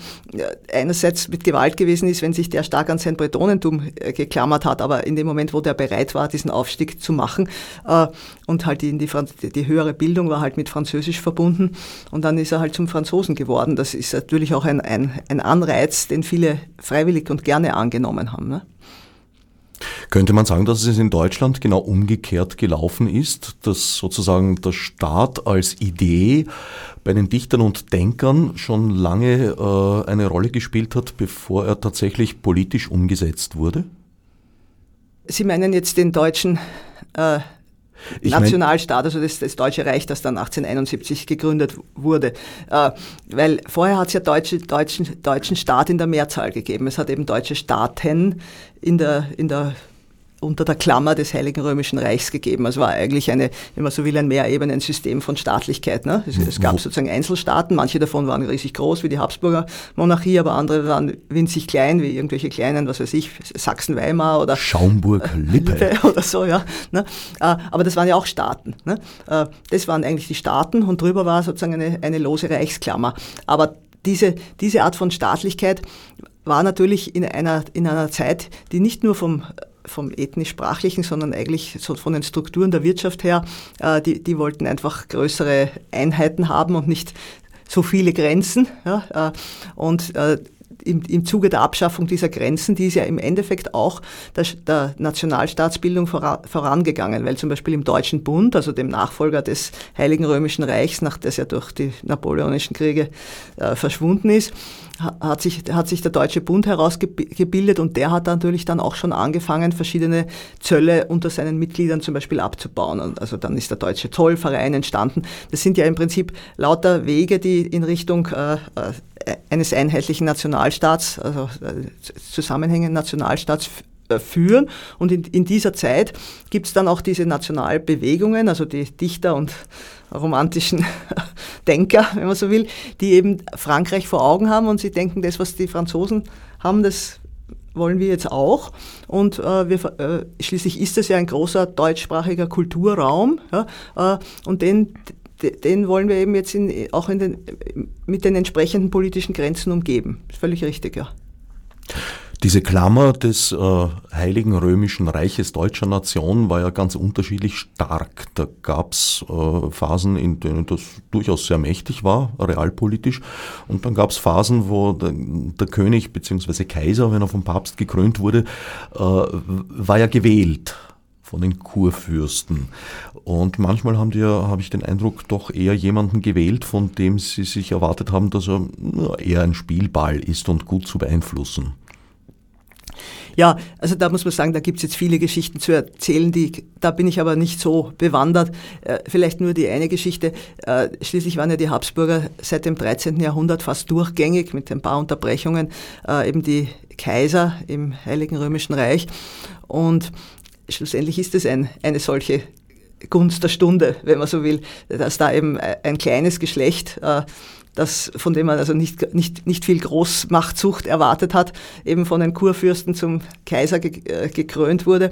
einerseits mit Gewalt gewesen ist, wenn sich der stark an sein Bretonentum äh, geklammert hat, aber in dem Moment, wo der bereit war, diesen Aufstieg zu machen äh, und halt die, die, die, höhere Bildung war halt mit Französisch verbunden und dann ist er halt zum Franzosen geworden. Das ist natürlich auch ein, ein, ein Anreiz, den viele freiwillig und gerne angenommen haben. Ne? Könnte man sagen, dass es in Deutschland genau umgekehrt gelaufen ist, dass sozusagen der Staat als Idee bei den Dichtern und Denkern schon lange äh, eine Rolle gespielt hat, bevor er tatsächlich politisch umgesetzt wurde? Sie meinen jetzt den deutschen äh, Nationalstaat, also das, das, Deutsche Reich, das dann 1871 gegründet wurde. Äh, weil vorher hat es ja deutsche, deutschen, deutschen Staat in der Mehrzahl gegeben. Es hat eben deutsche Staaten in der, in der unter der Klammer des Heiligen Römischen Reichs gegeben. Es war eigentlich eine, wenn man so will, ein Mehrebenensystem von Staatlichkeit. Ne? Es, es, gab sozusagen Einzelstaaten, manche davon waren riesig groß, wie die Habsburger Monarchie, aber andere waren winzig klein, wie irgendwelche kleinen, was weiß ich, Sachsen-Weimar oder Schaumburg-Lippe oder so, ja. Ne? Äh, aber das waren ja auch Staaten. Ne? Äh, das waren eigentlich die Staaten und drüber war sozusagen eine, eine lose Reichsklammer. Aber diese, diese Art von Staatlichkeit war natürlich in einer, in einer Zeit, die nicht nur vom vom ethnisch-sprachlichen, sondern eigentlich so von den Strukturen der Wirtschaft her, äh, die, die wollten einfach größere Einheiten haben und nicht so viele Grenzen. Ja, äh, und äh, im, im Zuge der Abschaffung dieser Grenzen, die ist ja im Endeffekt auch der, der Nationalstaatsbildung vorangegangen, weil zum Beispiel im Deutschen Bund, also dem Nachfolger des Heiligen Römischen Reichs, nach das ja durch die napoleonischen Kriege äh, verschwunden ist, hat sich, hat sich der Deutsche Bund herausgebildet und der hat natürlich dann auch schon angefangen, verschiedene Zölle unter seinen Mitgliedern zum Beispiel abzubauen. Und also dann ist der Deutsche Zollverein entstanden. Das sind ja im Prinzip lauter Wege, die in Richtung äh, äh eines einheitlichen Nationalstaats, also äh, Zusammenhänge Nationalstaats führen. Und in, in dieser Zeit gibt es dann auch diese Nationalbewegungen, also die Dichter und romantischen Denker, wenn man so will, die eben Frankreich vor Augen haben und sie denken, das, was die Franzosen haben, das wollen wir jetzt auch. Und äh, wir, äh, schließlich ist es ja ein großer deutschsprachiger Kulturraum. Ja, äh, und den, den wollen wir eben jetzt in, auch in den, mit den entsprechenden politischen Grenzen umgeben. Ist völlig richtig, ja. Diese Klammer des äh, Heiligen Römischen Reiches deutscher Nation war ja ganz unterschiedlich stark. Da gab es äh, Phasen, in denen das durchaus sehr mächtig war, realpolitisch. Und dann gab es Phasen, wo der, der König bzw. Kaiser, wenn er vom Papst gekrönt wurde, äh, war ja gewählt von den Kurfürsten. Und manchmal haben die, habe ich den Eindruck, doch eher jemanden gewählt, von dem sie sich erwartet haben, dass er eher ein Spielball ist und gut zu beeinflussen. Ja, also da muss man sagen, da gibt es jetzt viele Geschichten zu erzählen, die, da bin ich aber nicht so bewandert. Äh, vielleicht nur die eine Geschichte. Äh, schließlich waren ja die Habsburger seit dem 13. Jahrhundert fast durchgängig mit ein paar Unterbrechungen, äh, eben die Kaiser im Heiligen Römischen Reich. Und schlussendlich ist es ein, eine solche Gunst der Stunde, wenn man so will, dass da eben ein kleines Geschlecht, das, von dem man also nicht, nicht, nicht viel Großmachtsucht erwartet hat, eben von den Kurfürsten zum Kaiser ge, äh, gekrönt wurde.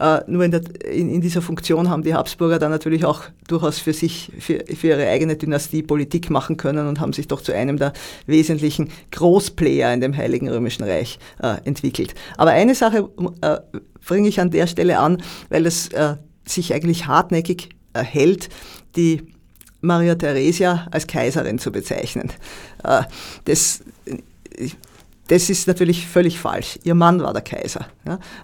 Äh, nur in, der, in, in, dieser Funktion haben die Habsburger dann natürlich auch durchaus für sich, für, für ihre eigene Dynastie Politik machen können und haben sich doch zu einem der wesentlichen Großplayer in dem Heiligen Römischen Reich äh, entwickelt. Aber eine Sache äh, bringe ich an der Stelle an, weil es äh, sich eigentlich hartnäckig erhält, die Maria Theresia als Kaiserin zu bezeichnen. Äh, das, das ist natürlich völlig falsch. Ihr Mann war der Kaiser.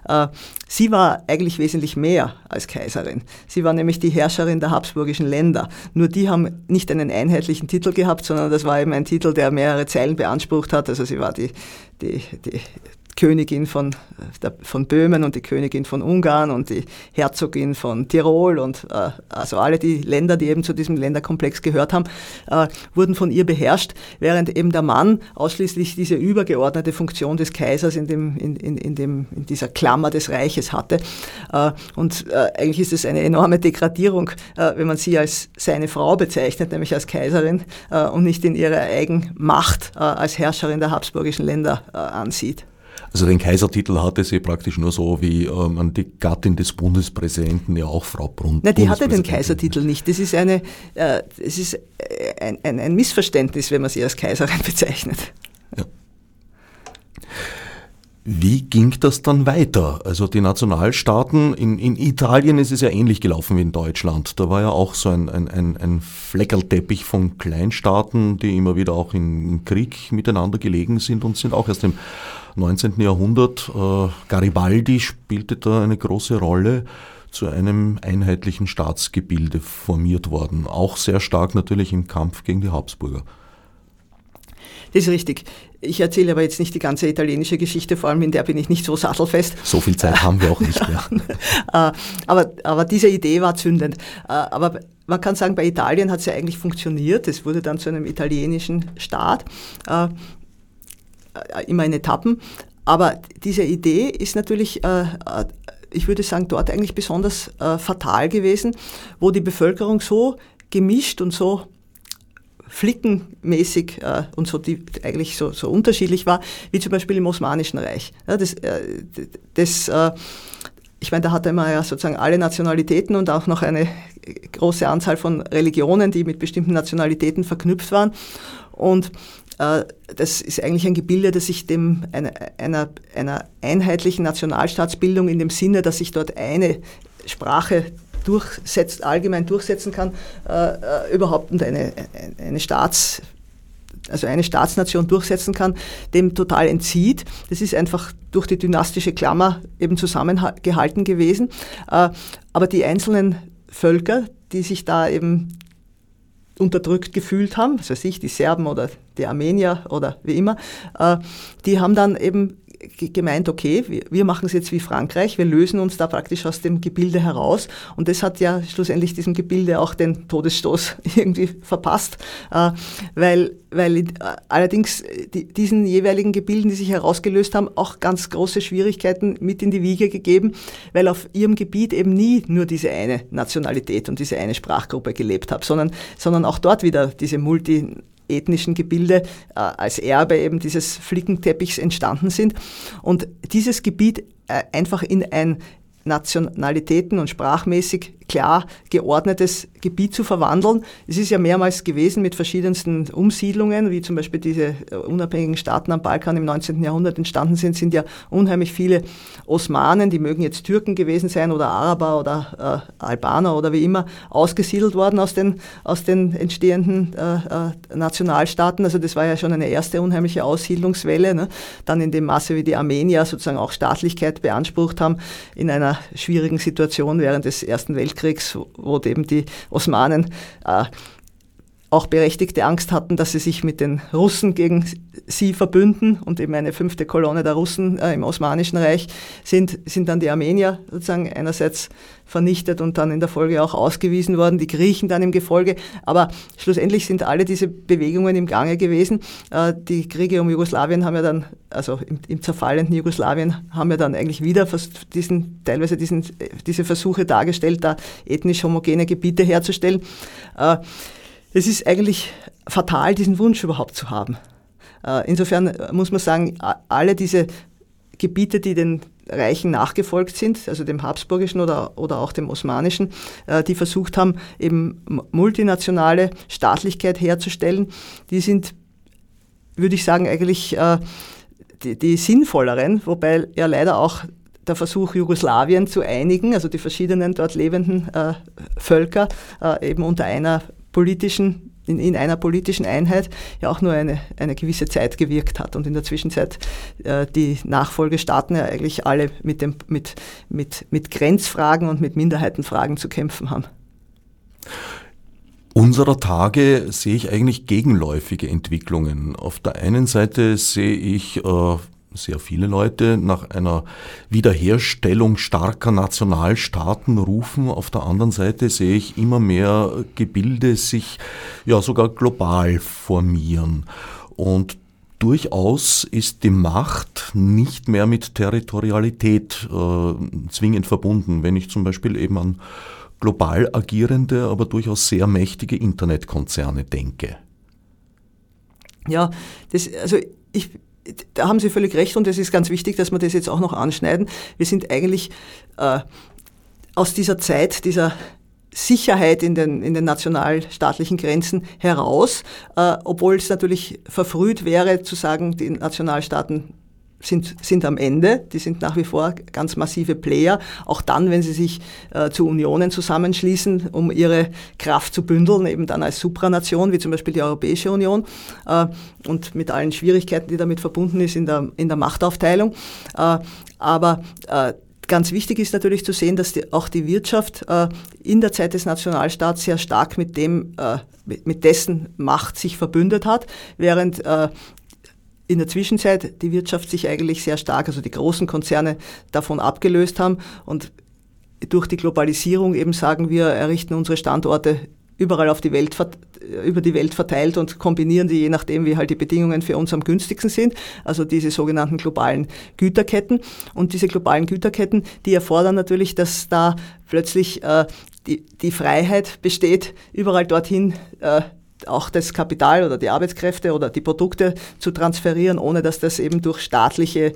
Äh, sie war eigentlich wesentlich mehr als Kaiserin. Sie war nämlich die Herrscherin der habsburgischen Länder. Nur die haben nicht einen einheitlichen Titel gehabt, sondern das war eben ein Titel, der mehrere Zeilen beansprucht hat. Also sie war die, die, die Königin von, von Böhmen und die Königin von Ungarn und die Herzogin von Tirol und äh, also alle die Länder, die eben zu diesem Länderkomplex gehört haben, äh, wurden von ihr beherrscht, während eben der Mann ausschließlich diese übergeordnete Funktion des Kaisers in, dem, in, in, in, dem, in dieser Klammer des Reiches hatte. Äh, und äh, eigentlich ist es eine enorme Degradierung, äh, wenn man sie als seine Frau bezeichnet, nämlich als Kaiserin äh, und nicht in ihrer Eigenmacht als Herrscherin der habsburgischen Länder ansieht. Also den Kaisertitel hatte sie praktisch nur so, wie äh, man die Gattin des Bundespräsidenten, ja auch Frau Brunn. Nein, die hatte den Kaisertitel nicht. Das ist, eine, äh, das ist ein, ein, ein Missverständnis, wenn man sie als Kaiserin bezeichnet. Ja. Wie ging das dann weiter? Also die Nationalstaaten, in, in Italien ist es ja ähnlich gelaufen wie in Deutschland. Da war ja auch so ein, ein, ein, ein Fleckerlteppich von Kleinstaaten, die immer wieder auch im Krieg miteinander gelegen sind und sind auch erst im 19. Jahrhundert. Äh, Garibaldi spielte da eine große Rolle zu einem einheitlichen Staatsgebilde formiert worden. Auch sehr stark natürlich im Kampf gegen die Habsburger. Das ist richtig. Ich erzähle aber jetzt nicht die ganze italienische Geschichte, vor allem in der bin ich nicht so sattelfest. So viel Zeit haben wir auch nicht mehr. Äh, aber, aber diese Idee war zündend. Äh, aber man kann sagen, bei Italien hat es ja eigentlich funktioniert. Es wurde dann zu einem italienischen Staat, immer in Etappen. Aber diese Idee ist natürlich ich würde sagen, dort eigentlich besonders fatal gewesen, wo die Bevölkerung so gemischt und so flickenmäßig äh, und so die, eigentlich so, so unterschiedlich war, wie zum Beispiel im Osmanischen Reich. Ja, das, äh, das äh, ich meine, da hatte man ja sozusagen alle Nationalitäten und auch noch eine große Anzahl von Religionen, die mit bestimmten Nationalitäten verknüpft waren. Und äh, das ist eigentlich ein Gebilde, das sich dem einer, einer, einer einheitlichen Nationalstaatsbildung in dem Sinne, dass sich dort eine Sprache durchsetzt, allgemein durchsetzen kann, äh, äh, überhaupt eine, eine Staats also eine Staatsnation durchsetzen kann, dem total entzieht. Das ist einfach durch die dynastische Klammer eben zusammengehalten gewesen. Äh, aber die einzelnen Völker, die sich da eben unterdrückt gefühlt haben, was weiß ich, die Serben oder die Armenier oder wie immer, äh, die haben dann eben gemeint, okay, wir machen es jetzt wie Frankreich, wir lösen uns da praktisch aus dem Gebilde heraus. Und das hat ja schlussendlich diesem Gebilde auch den Todesstoß irgendwie verpasst, äh, weil, weil äh, allerdings diesen jeweiligen Gebilden, die sich herausgelöst haben, auch ganz große Schwierigkeiten mit in die Wiege gegeben, weil auf ihrem Gebiet eben nie nur diese eine Nationalität und diese eine Sprachgruppe gelebt hat, sondern, sondern auch dort wieder diese Multi ethnischen Gebilde äh, als Erbe eben dieses Flickenteppichs entstanden sind. Und dieses Gebiet äh, einfach in ein Nationalitäten und sprachmäßig klar geordnetes Gebiet zu verwandeln. Es ist ja mehrmals gewesen mit verschiedensten Umsiedlungen, wie zum Beispiel diese äh, unabhängigen Staaten am Balkan im 19. Jahrhundert entstanden sind, sind ja unheimlich viele Osmanen, die mögen jetzt Türken gewesen sein oder Araber oder äh, Albaner oder wie immer, ausgesiedelt worden aus den, aus den entstehenden äh, äh, Nationalstaaten. Also das war ja schon eine erste unheimliche Aussiedlungswelle. Ne? Dann in dem Maße, wie die Armenier sozusagen auch Staatlichkeit beansprucht haben, in einer schwierigen Situation während des Ersten Weltkriegs wo eben die Osmanen äh, auch berechtigte Angst hatten, dass sie sich mit den Russen gegen sie verbünden und eben eine fünfte Kolonne der Russen äh, im Osmanischen Reich sind, sind dann die Armenier sozusagen einerseits vernichtet und dann in der Folge auch ausgewiesen worden, die Griechen dann im Gefolge. Aber schlussendlich sind alle diese Bewegungen im Gange gewesen. Äh, die Kriege um Jugoslawien haben ja dann, also im, im zerfallenden Jugoslawien, haben ja dann eigentlich wieder diesen, teilweise diesen, diese Versuche dargestellt, da ethnisch homogene Gebiete herzustellen. Äh, es ist eigentlich fatal, diesen Wunsch überhaupt zu haben. Äh, insofern muss man sagen, alle diese Gebiete, die den Reichen nachgefolgt sind, also dem Habsburgischen oder, oder auch dem Osmanischen, äh, die versucht haben, eben multinationale Staatlichkeit herzustellen, die sind, würde ich sagen, eigentlich äh, die, die sinnvolleren, wobei ja leider auch der Versuch, Jugoslawien zu einigen, also die verschiedenen dort lebenden äh, Völker, äh, eben unter einer politischen, in, in, einer politischen Einheit ja auch nur eine, eine gewisse Zeit gewirkt hat und in der Zwischenzeit äh, die Nachfolgestaaten ja eigentlich alle mit, dem, mit, mit, mit Grenzfragen und mit Minderheitenfragen zu kämpfen haben. Unserer Tage sehe ich eigentlich gegenläufige Entwicklungen. Auf der einen Seite sehe ich äh, sehr viele Leute nach einer Wiederherstellung starker Nationalstaaten rufen. Auf der anderen Seite sehe ich immer mehr Gebilde sich ja sogar global formieren. Und durchaus ist die Macht nicht mehr mit Territorialität äh, zwingend verbunden. Wenn ich zum Beispiel eben an global agierende, aber durchaus sehr mächtige Internetkonzerne denke. Ja, das, also ich, da haben Sie völlig recht und es ist ganz wichtig, dass wir das jetzt auch noch anschneiden. Wir sind eigentlich äh, aus dieser Zeit, dieser Sicherheit in den, in den nationalstaatlichen Grenzen heraus, äh, obwohl es natürlich verfrüht wäre zu sagen, die Nationalstaaten sind, sind am Ende, die sind nach wie vor ganz massive Player, auch dann, wenn sie sich äh, zu Unionen zusammenschließen, um ihre Kraft zu bündeln, eben dann als Supranation, wie zum Beispiel die Europäische Union, äh, und mit allen Schwierigkeiten, die damit verbunden ist in der, in der Machtaufteilung. Äh, aber äh, Ganz wichtig ist natürlich zu sehen, dass die, auch die Wirtschaft äh, in der Zeit des Nationalstaats sehr stark mit dem, äh, mit dessen Macht sich verbündet hat, während äh, in der Zwischenzeit die Wirtschaft sich eigentlich sehr stark, also die großen Konzerne davon abgelöst haben und durch die Globalisierung eben sagen wir, errichten unsere Standorte überall auf die Welt, über die Welt verteilt und kombinieren die je nachdem, wie halt die Bedingungen für uns am günstigsten sind. Also diese sogenannten globalen Güterketten. Und diese globalen Güterketten, die erfordern natürlich, dass da plötzlich äh, die, die Freiheit besteht, überall dorthin äh, auch das Kapital oder die Arbeitskräfte oder die Produkte zu transferieren, ohne dass das eben durch staatliche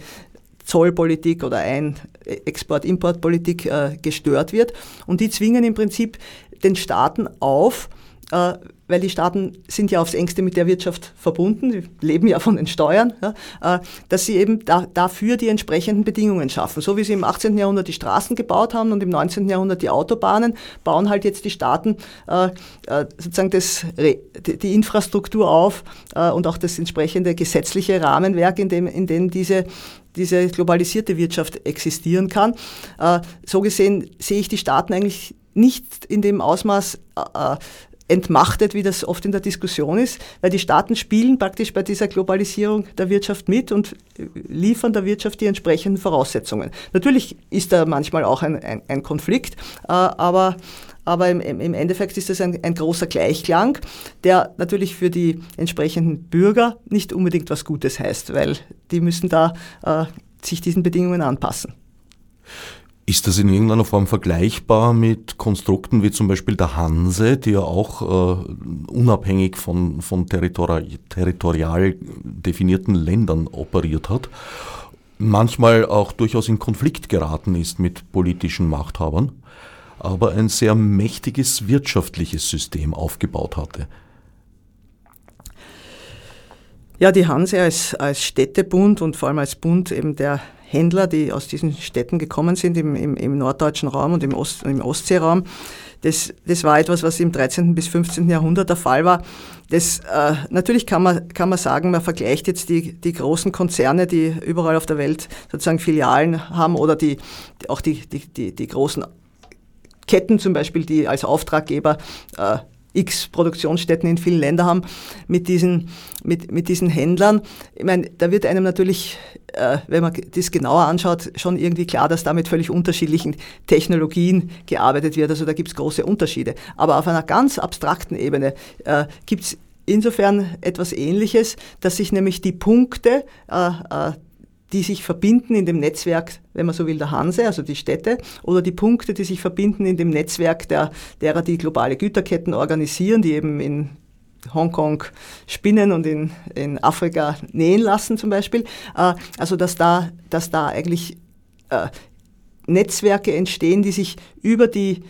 Zollpolitik oder ein Export-Import-Politik äh, gestört wird. Und die zwingen im Prinzip den Staaten auf, äh, weil die Staaten sind ja aufs engste mit der Wirtschaft verbunden, sie leben ja von den Steuern, ja, äh, dass sie eben da, dafür die entsprechenden Bedingungen schaffen. So wie sie im 18. Jahrhundert die Straßen gebaut haben und im 19. Jahrhundert die Autobahnen, bauen halt jetzt die Staaten äh, äh sozusagen das, die Infrastruktur auf äh, und auch das entsprechende gesetzliche Rahmenwerk, in dem, in dem diese diese globalisierte Wirtschaft existieren kann. Äh, so gesehen sehe ich die Staaten eigentlich nicht in dem Ausmaß entmachtet, wie das oft in der Diskussion ist, weil die Staaten spielen praktisch bei dieser Globalisierung der Wirtschaft mit und liefern der Wirtschaft die entsprechenden Voraussetzungen. Natürlich ist da manchmal auch ein, ein, ein Konflikt, äh, aber, aber im, im, Endeffekt ist das ein, ein, großer Gleichklang, der natürlich für die entsprechenden Bürger nicht unbedingt was Gutes heißt, weil die müssen da äh, sich diesen Bedingungen anpassen. Ist das in irgendeiner Form vergleichbar mit Konstrukten wie zum Beispiel der Hanse, die ja auch äh, unabhängig von, von territori territorial definierten Ländern operiert hat? Manchmal auch durchaus in Konflikt geraten ist mit politischen Machthabern, aber ein sehr mächtiges wirtschaftliches System aufgebaut hatte. Ja, die Hanse als, als Städtebund und vor allem als Bund eben der Händler, die aus diesen Städten gekommen sind, im, im, im norddeutschen Raum und im, Ost, im Ostseeraum. Das, das war etwas, was im 13. bis 15. Jahrhundert der Fall war. Das, äh, natürlich kann man, kann man sagen, man vergleicht jetzt die, die großen Konzerne, die überall auf der Welt sozusagen Filialen haben oder die, auch die, die, die, die großen Ketten zum Beispiel, die als Auftraggeber äh, x Produktionsstätten in vielen Ländern haben, mit diesen, mit, mit diesen Händlern. Ich meine, da wird einem natürlich, äh, wenn man das genauer anschaut, schon irgendwie klar, dass da mit völlig unterschiedlichen Technologien gearbeitet wird. Also da gibt es große Unterschiede. Aber auf einer ganz abstrakten Ebene äh, gibt es insofern etwas Ähnliches, dass sich nämlich die Punkte, äh, äh die sich verbinden in dem Netzwerk, wenn man so will, der Hanse, also die Städte, oder die Punkte, die sich verbinden in dem Netzwerk der, derer, die globale Güterketten organisieren, die eben in Hongkong spinnen und in, in Afrika nähen lassen zum Beispiel. Äh, also dass da, dass da eigentlich äh, Netzwerke entstehen, die sich über die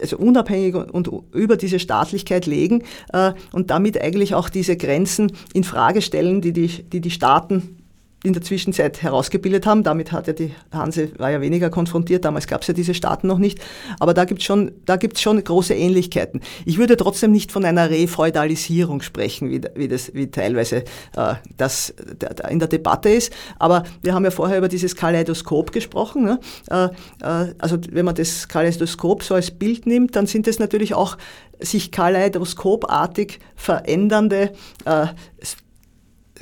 also unabhängig und über diese Staatlichkeit legen äh, und damit eigentlich auch diese Grenzen in Frage stellen, die die, die, die Staaten in der Zwischenzeit herausgebildet haben. Damit hat ja die Hanse war ja weniger konfrontiert. Damals gab es ja diese Staaten noch nicht. Aber da gibt es schon, da gibt's schon große Ähnlichkeiten. Ich würde trotzdem nicht von einer Refeudalisierung sprechen, wie, wie das, wie teilweise äh, das da, in der Debatte ist. Aber wir haben ja vorher über dieses Kaleidoskop gesprochen. Ne? Äh, äh, also wenn man das Kaleidoskop so als Bild nimmt, dann sind es natürlich auch sich kaleidoskopartig verändernde äh,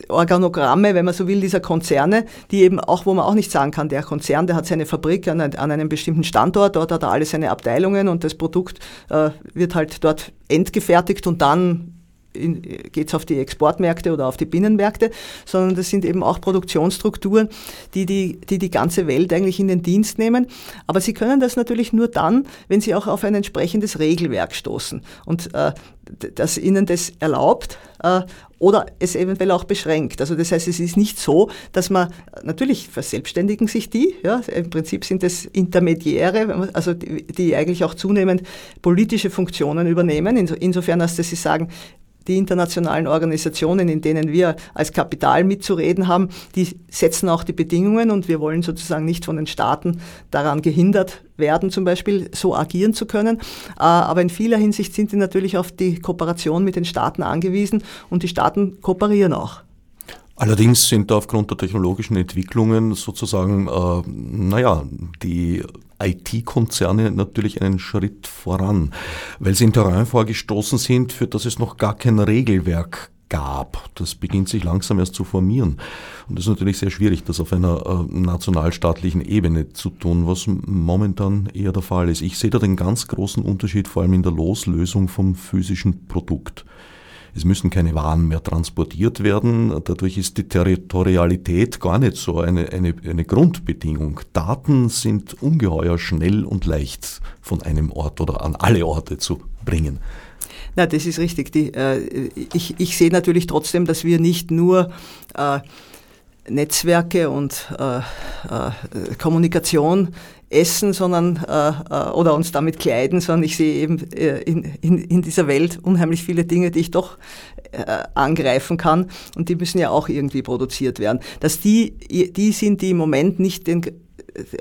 Organogramme, wenn man so will, dieser Konzerne, die eben auch, wo man auch nicht sagen kann, der Konzern, der hat seine Fabrik an, an einem bestimmten Standort, dort hat er alle seine Abteilungen und das Produkt äh, wird halt dort endgefertigt und dann geht es auf die Exportmärkte oder auf die Binnenmärkte, sondern das sind eben auch Produktionsstrukturen, die die, die die ganze Welt eigentlich in den Dienst nehmen. Aber sie können das natürlich nur dann, wenn sie auch auf ein entsprechendes Regelwerk stoßen und äh, das ihnen das erlaubt äh, oder es eventuell auch beschränkt. Also das heißt, es ist nicht so, dass man, natürlich verselbstständigen sich die, ja, im Prinzip sind es Intermediäre, also die, die eigentlich auch zunehmend politische Funktionen übernehmen, insofern dass sie sagen, die internationalen Organisationen, in denen wir als Kapital mitzureden haben, die setzen auch die Bedingungen und wir wollen sozusagen nicht von den Staaten daran gehindert werden, zum Beispiel so agieren zu können. Äh, aber in vieler Hinsicht sind die natürlich auf die Kooperation mit den Staaten angewiesen und die Staaten kooperieren auch. Allerdings sind aufgrund der technologischen Entwicklungen sozusagen, äh, naja, die IT-Konzerne natürlich einen Schritt voran, weil sie in Terrain vorgestoßen sind, für das es noch gar kein Regelwerk gab. Das beginnt sich langsam erst zu formieren. Und das ist natürlich sehr schwierig, das auf einer äh, nationalstaatlichen Ebene zu tun, was momentan eher der Fall ist. Ich sehe da den ganz großen Unterschied vor allem in der Loslösung vom physischen Produkt. Es müssen keine Waren mehr transportiert werden. Dadurch ist die Territorialität gar nicht so eine, eine, eine Grundbedingung. Daten sind ungeheuer schnell und leicht von einem Ort oder an alle Orte zu bringen. Na, das ist richtig. Die, äh, ich, ich sehe natürlich trotzdem, dass wir nicht nur äh, Netzwerke und äh, äh, Kommunikation essen, sondern äh, äh, oder uns damit kleiden, sondern ich sehe eben äh, in, in, in dieser Welt unheimlich viele Dinge, die ich doch äh, angreifen kann und die müssen ja auch irgendwie produziert werden. Dass die, die sind, die im Moment nicht den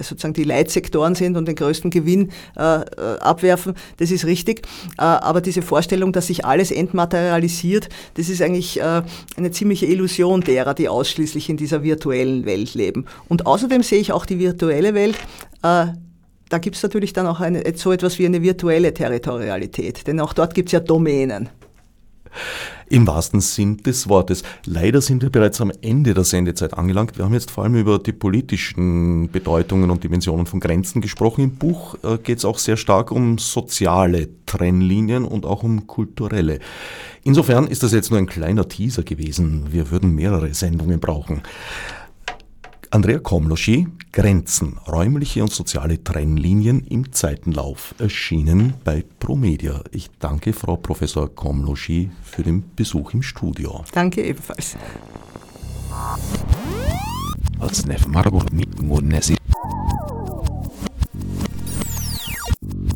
sozusagen die Leitsektoren sind und den größten Gewinn äh, äh, abwerfen, das ist richtig. Äh, aber diese Vorstellung, dass sich alles entmaterialisiert, das ist eigentlich äh, eine ziemliche Illusion derer, die ausschließlich in dieser virtuellen Welt leben. Und außerdem sehe ich auch die virtuelle Welt äh, da gibt es natürlich dann auch eine, so etwas wie eine virtuelle Territorialität, denn auch dort gibt es ja Domänen. Im wahrsten Sinn des Wortes. Leider sind wir bereits am Ende der Sendezeit angelangt. Wir haben jetzt vor allem über die politischen Bedeutungen und Dimensionen von Grenzen gesprochen. Im Buch äh, geht es auch sehr stark um soziale Trennlinien und auch um kulturelle. Insofern ist das jetzt nur ein kleiner Teaser gewesen. Wir würden mehrere Sendungen brauchen. Andrea Komloschi, Grenzen, räumliche und soziale Trennlinien im Zeitenlauf, erschienen bei Promedia. Ich danke Frau Professor Komloschi für den Besuch im Studio. Danke ebenfalls.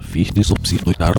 Fichte subsidiar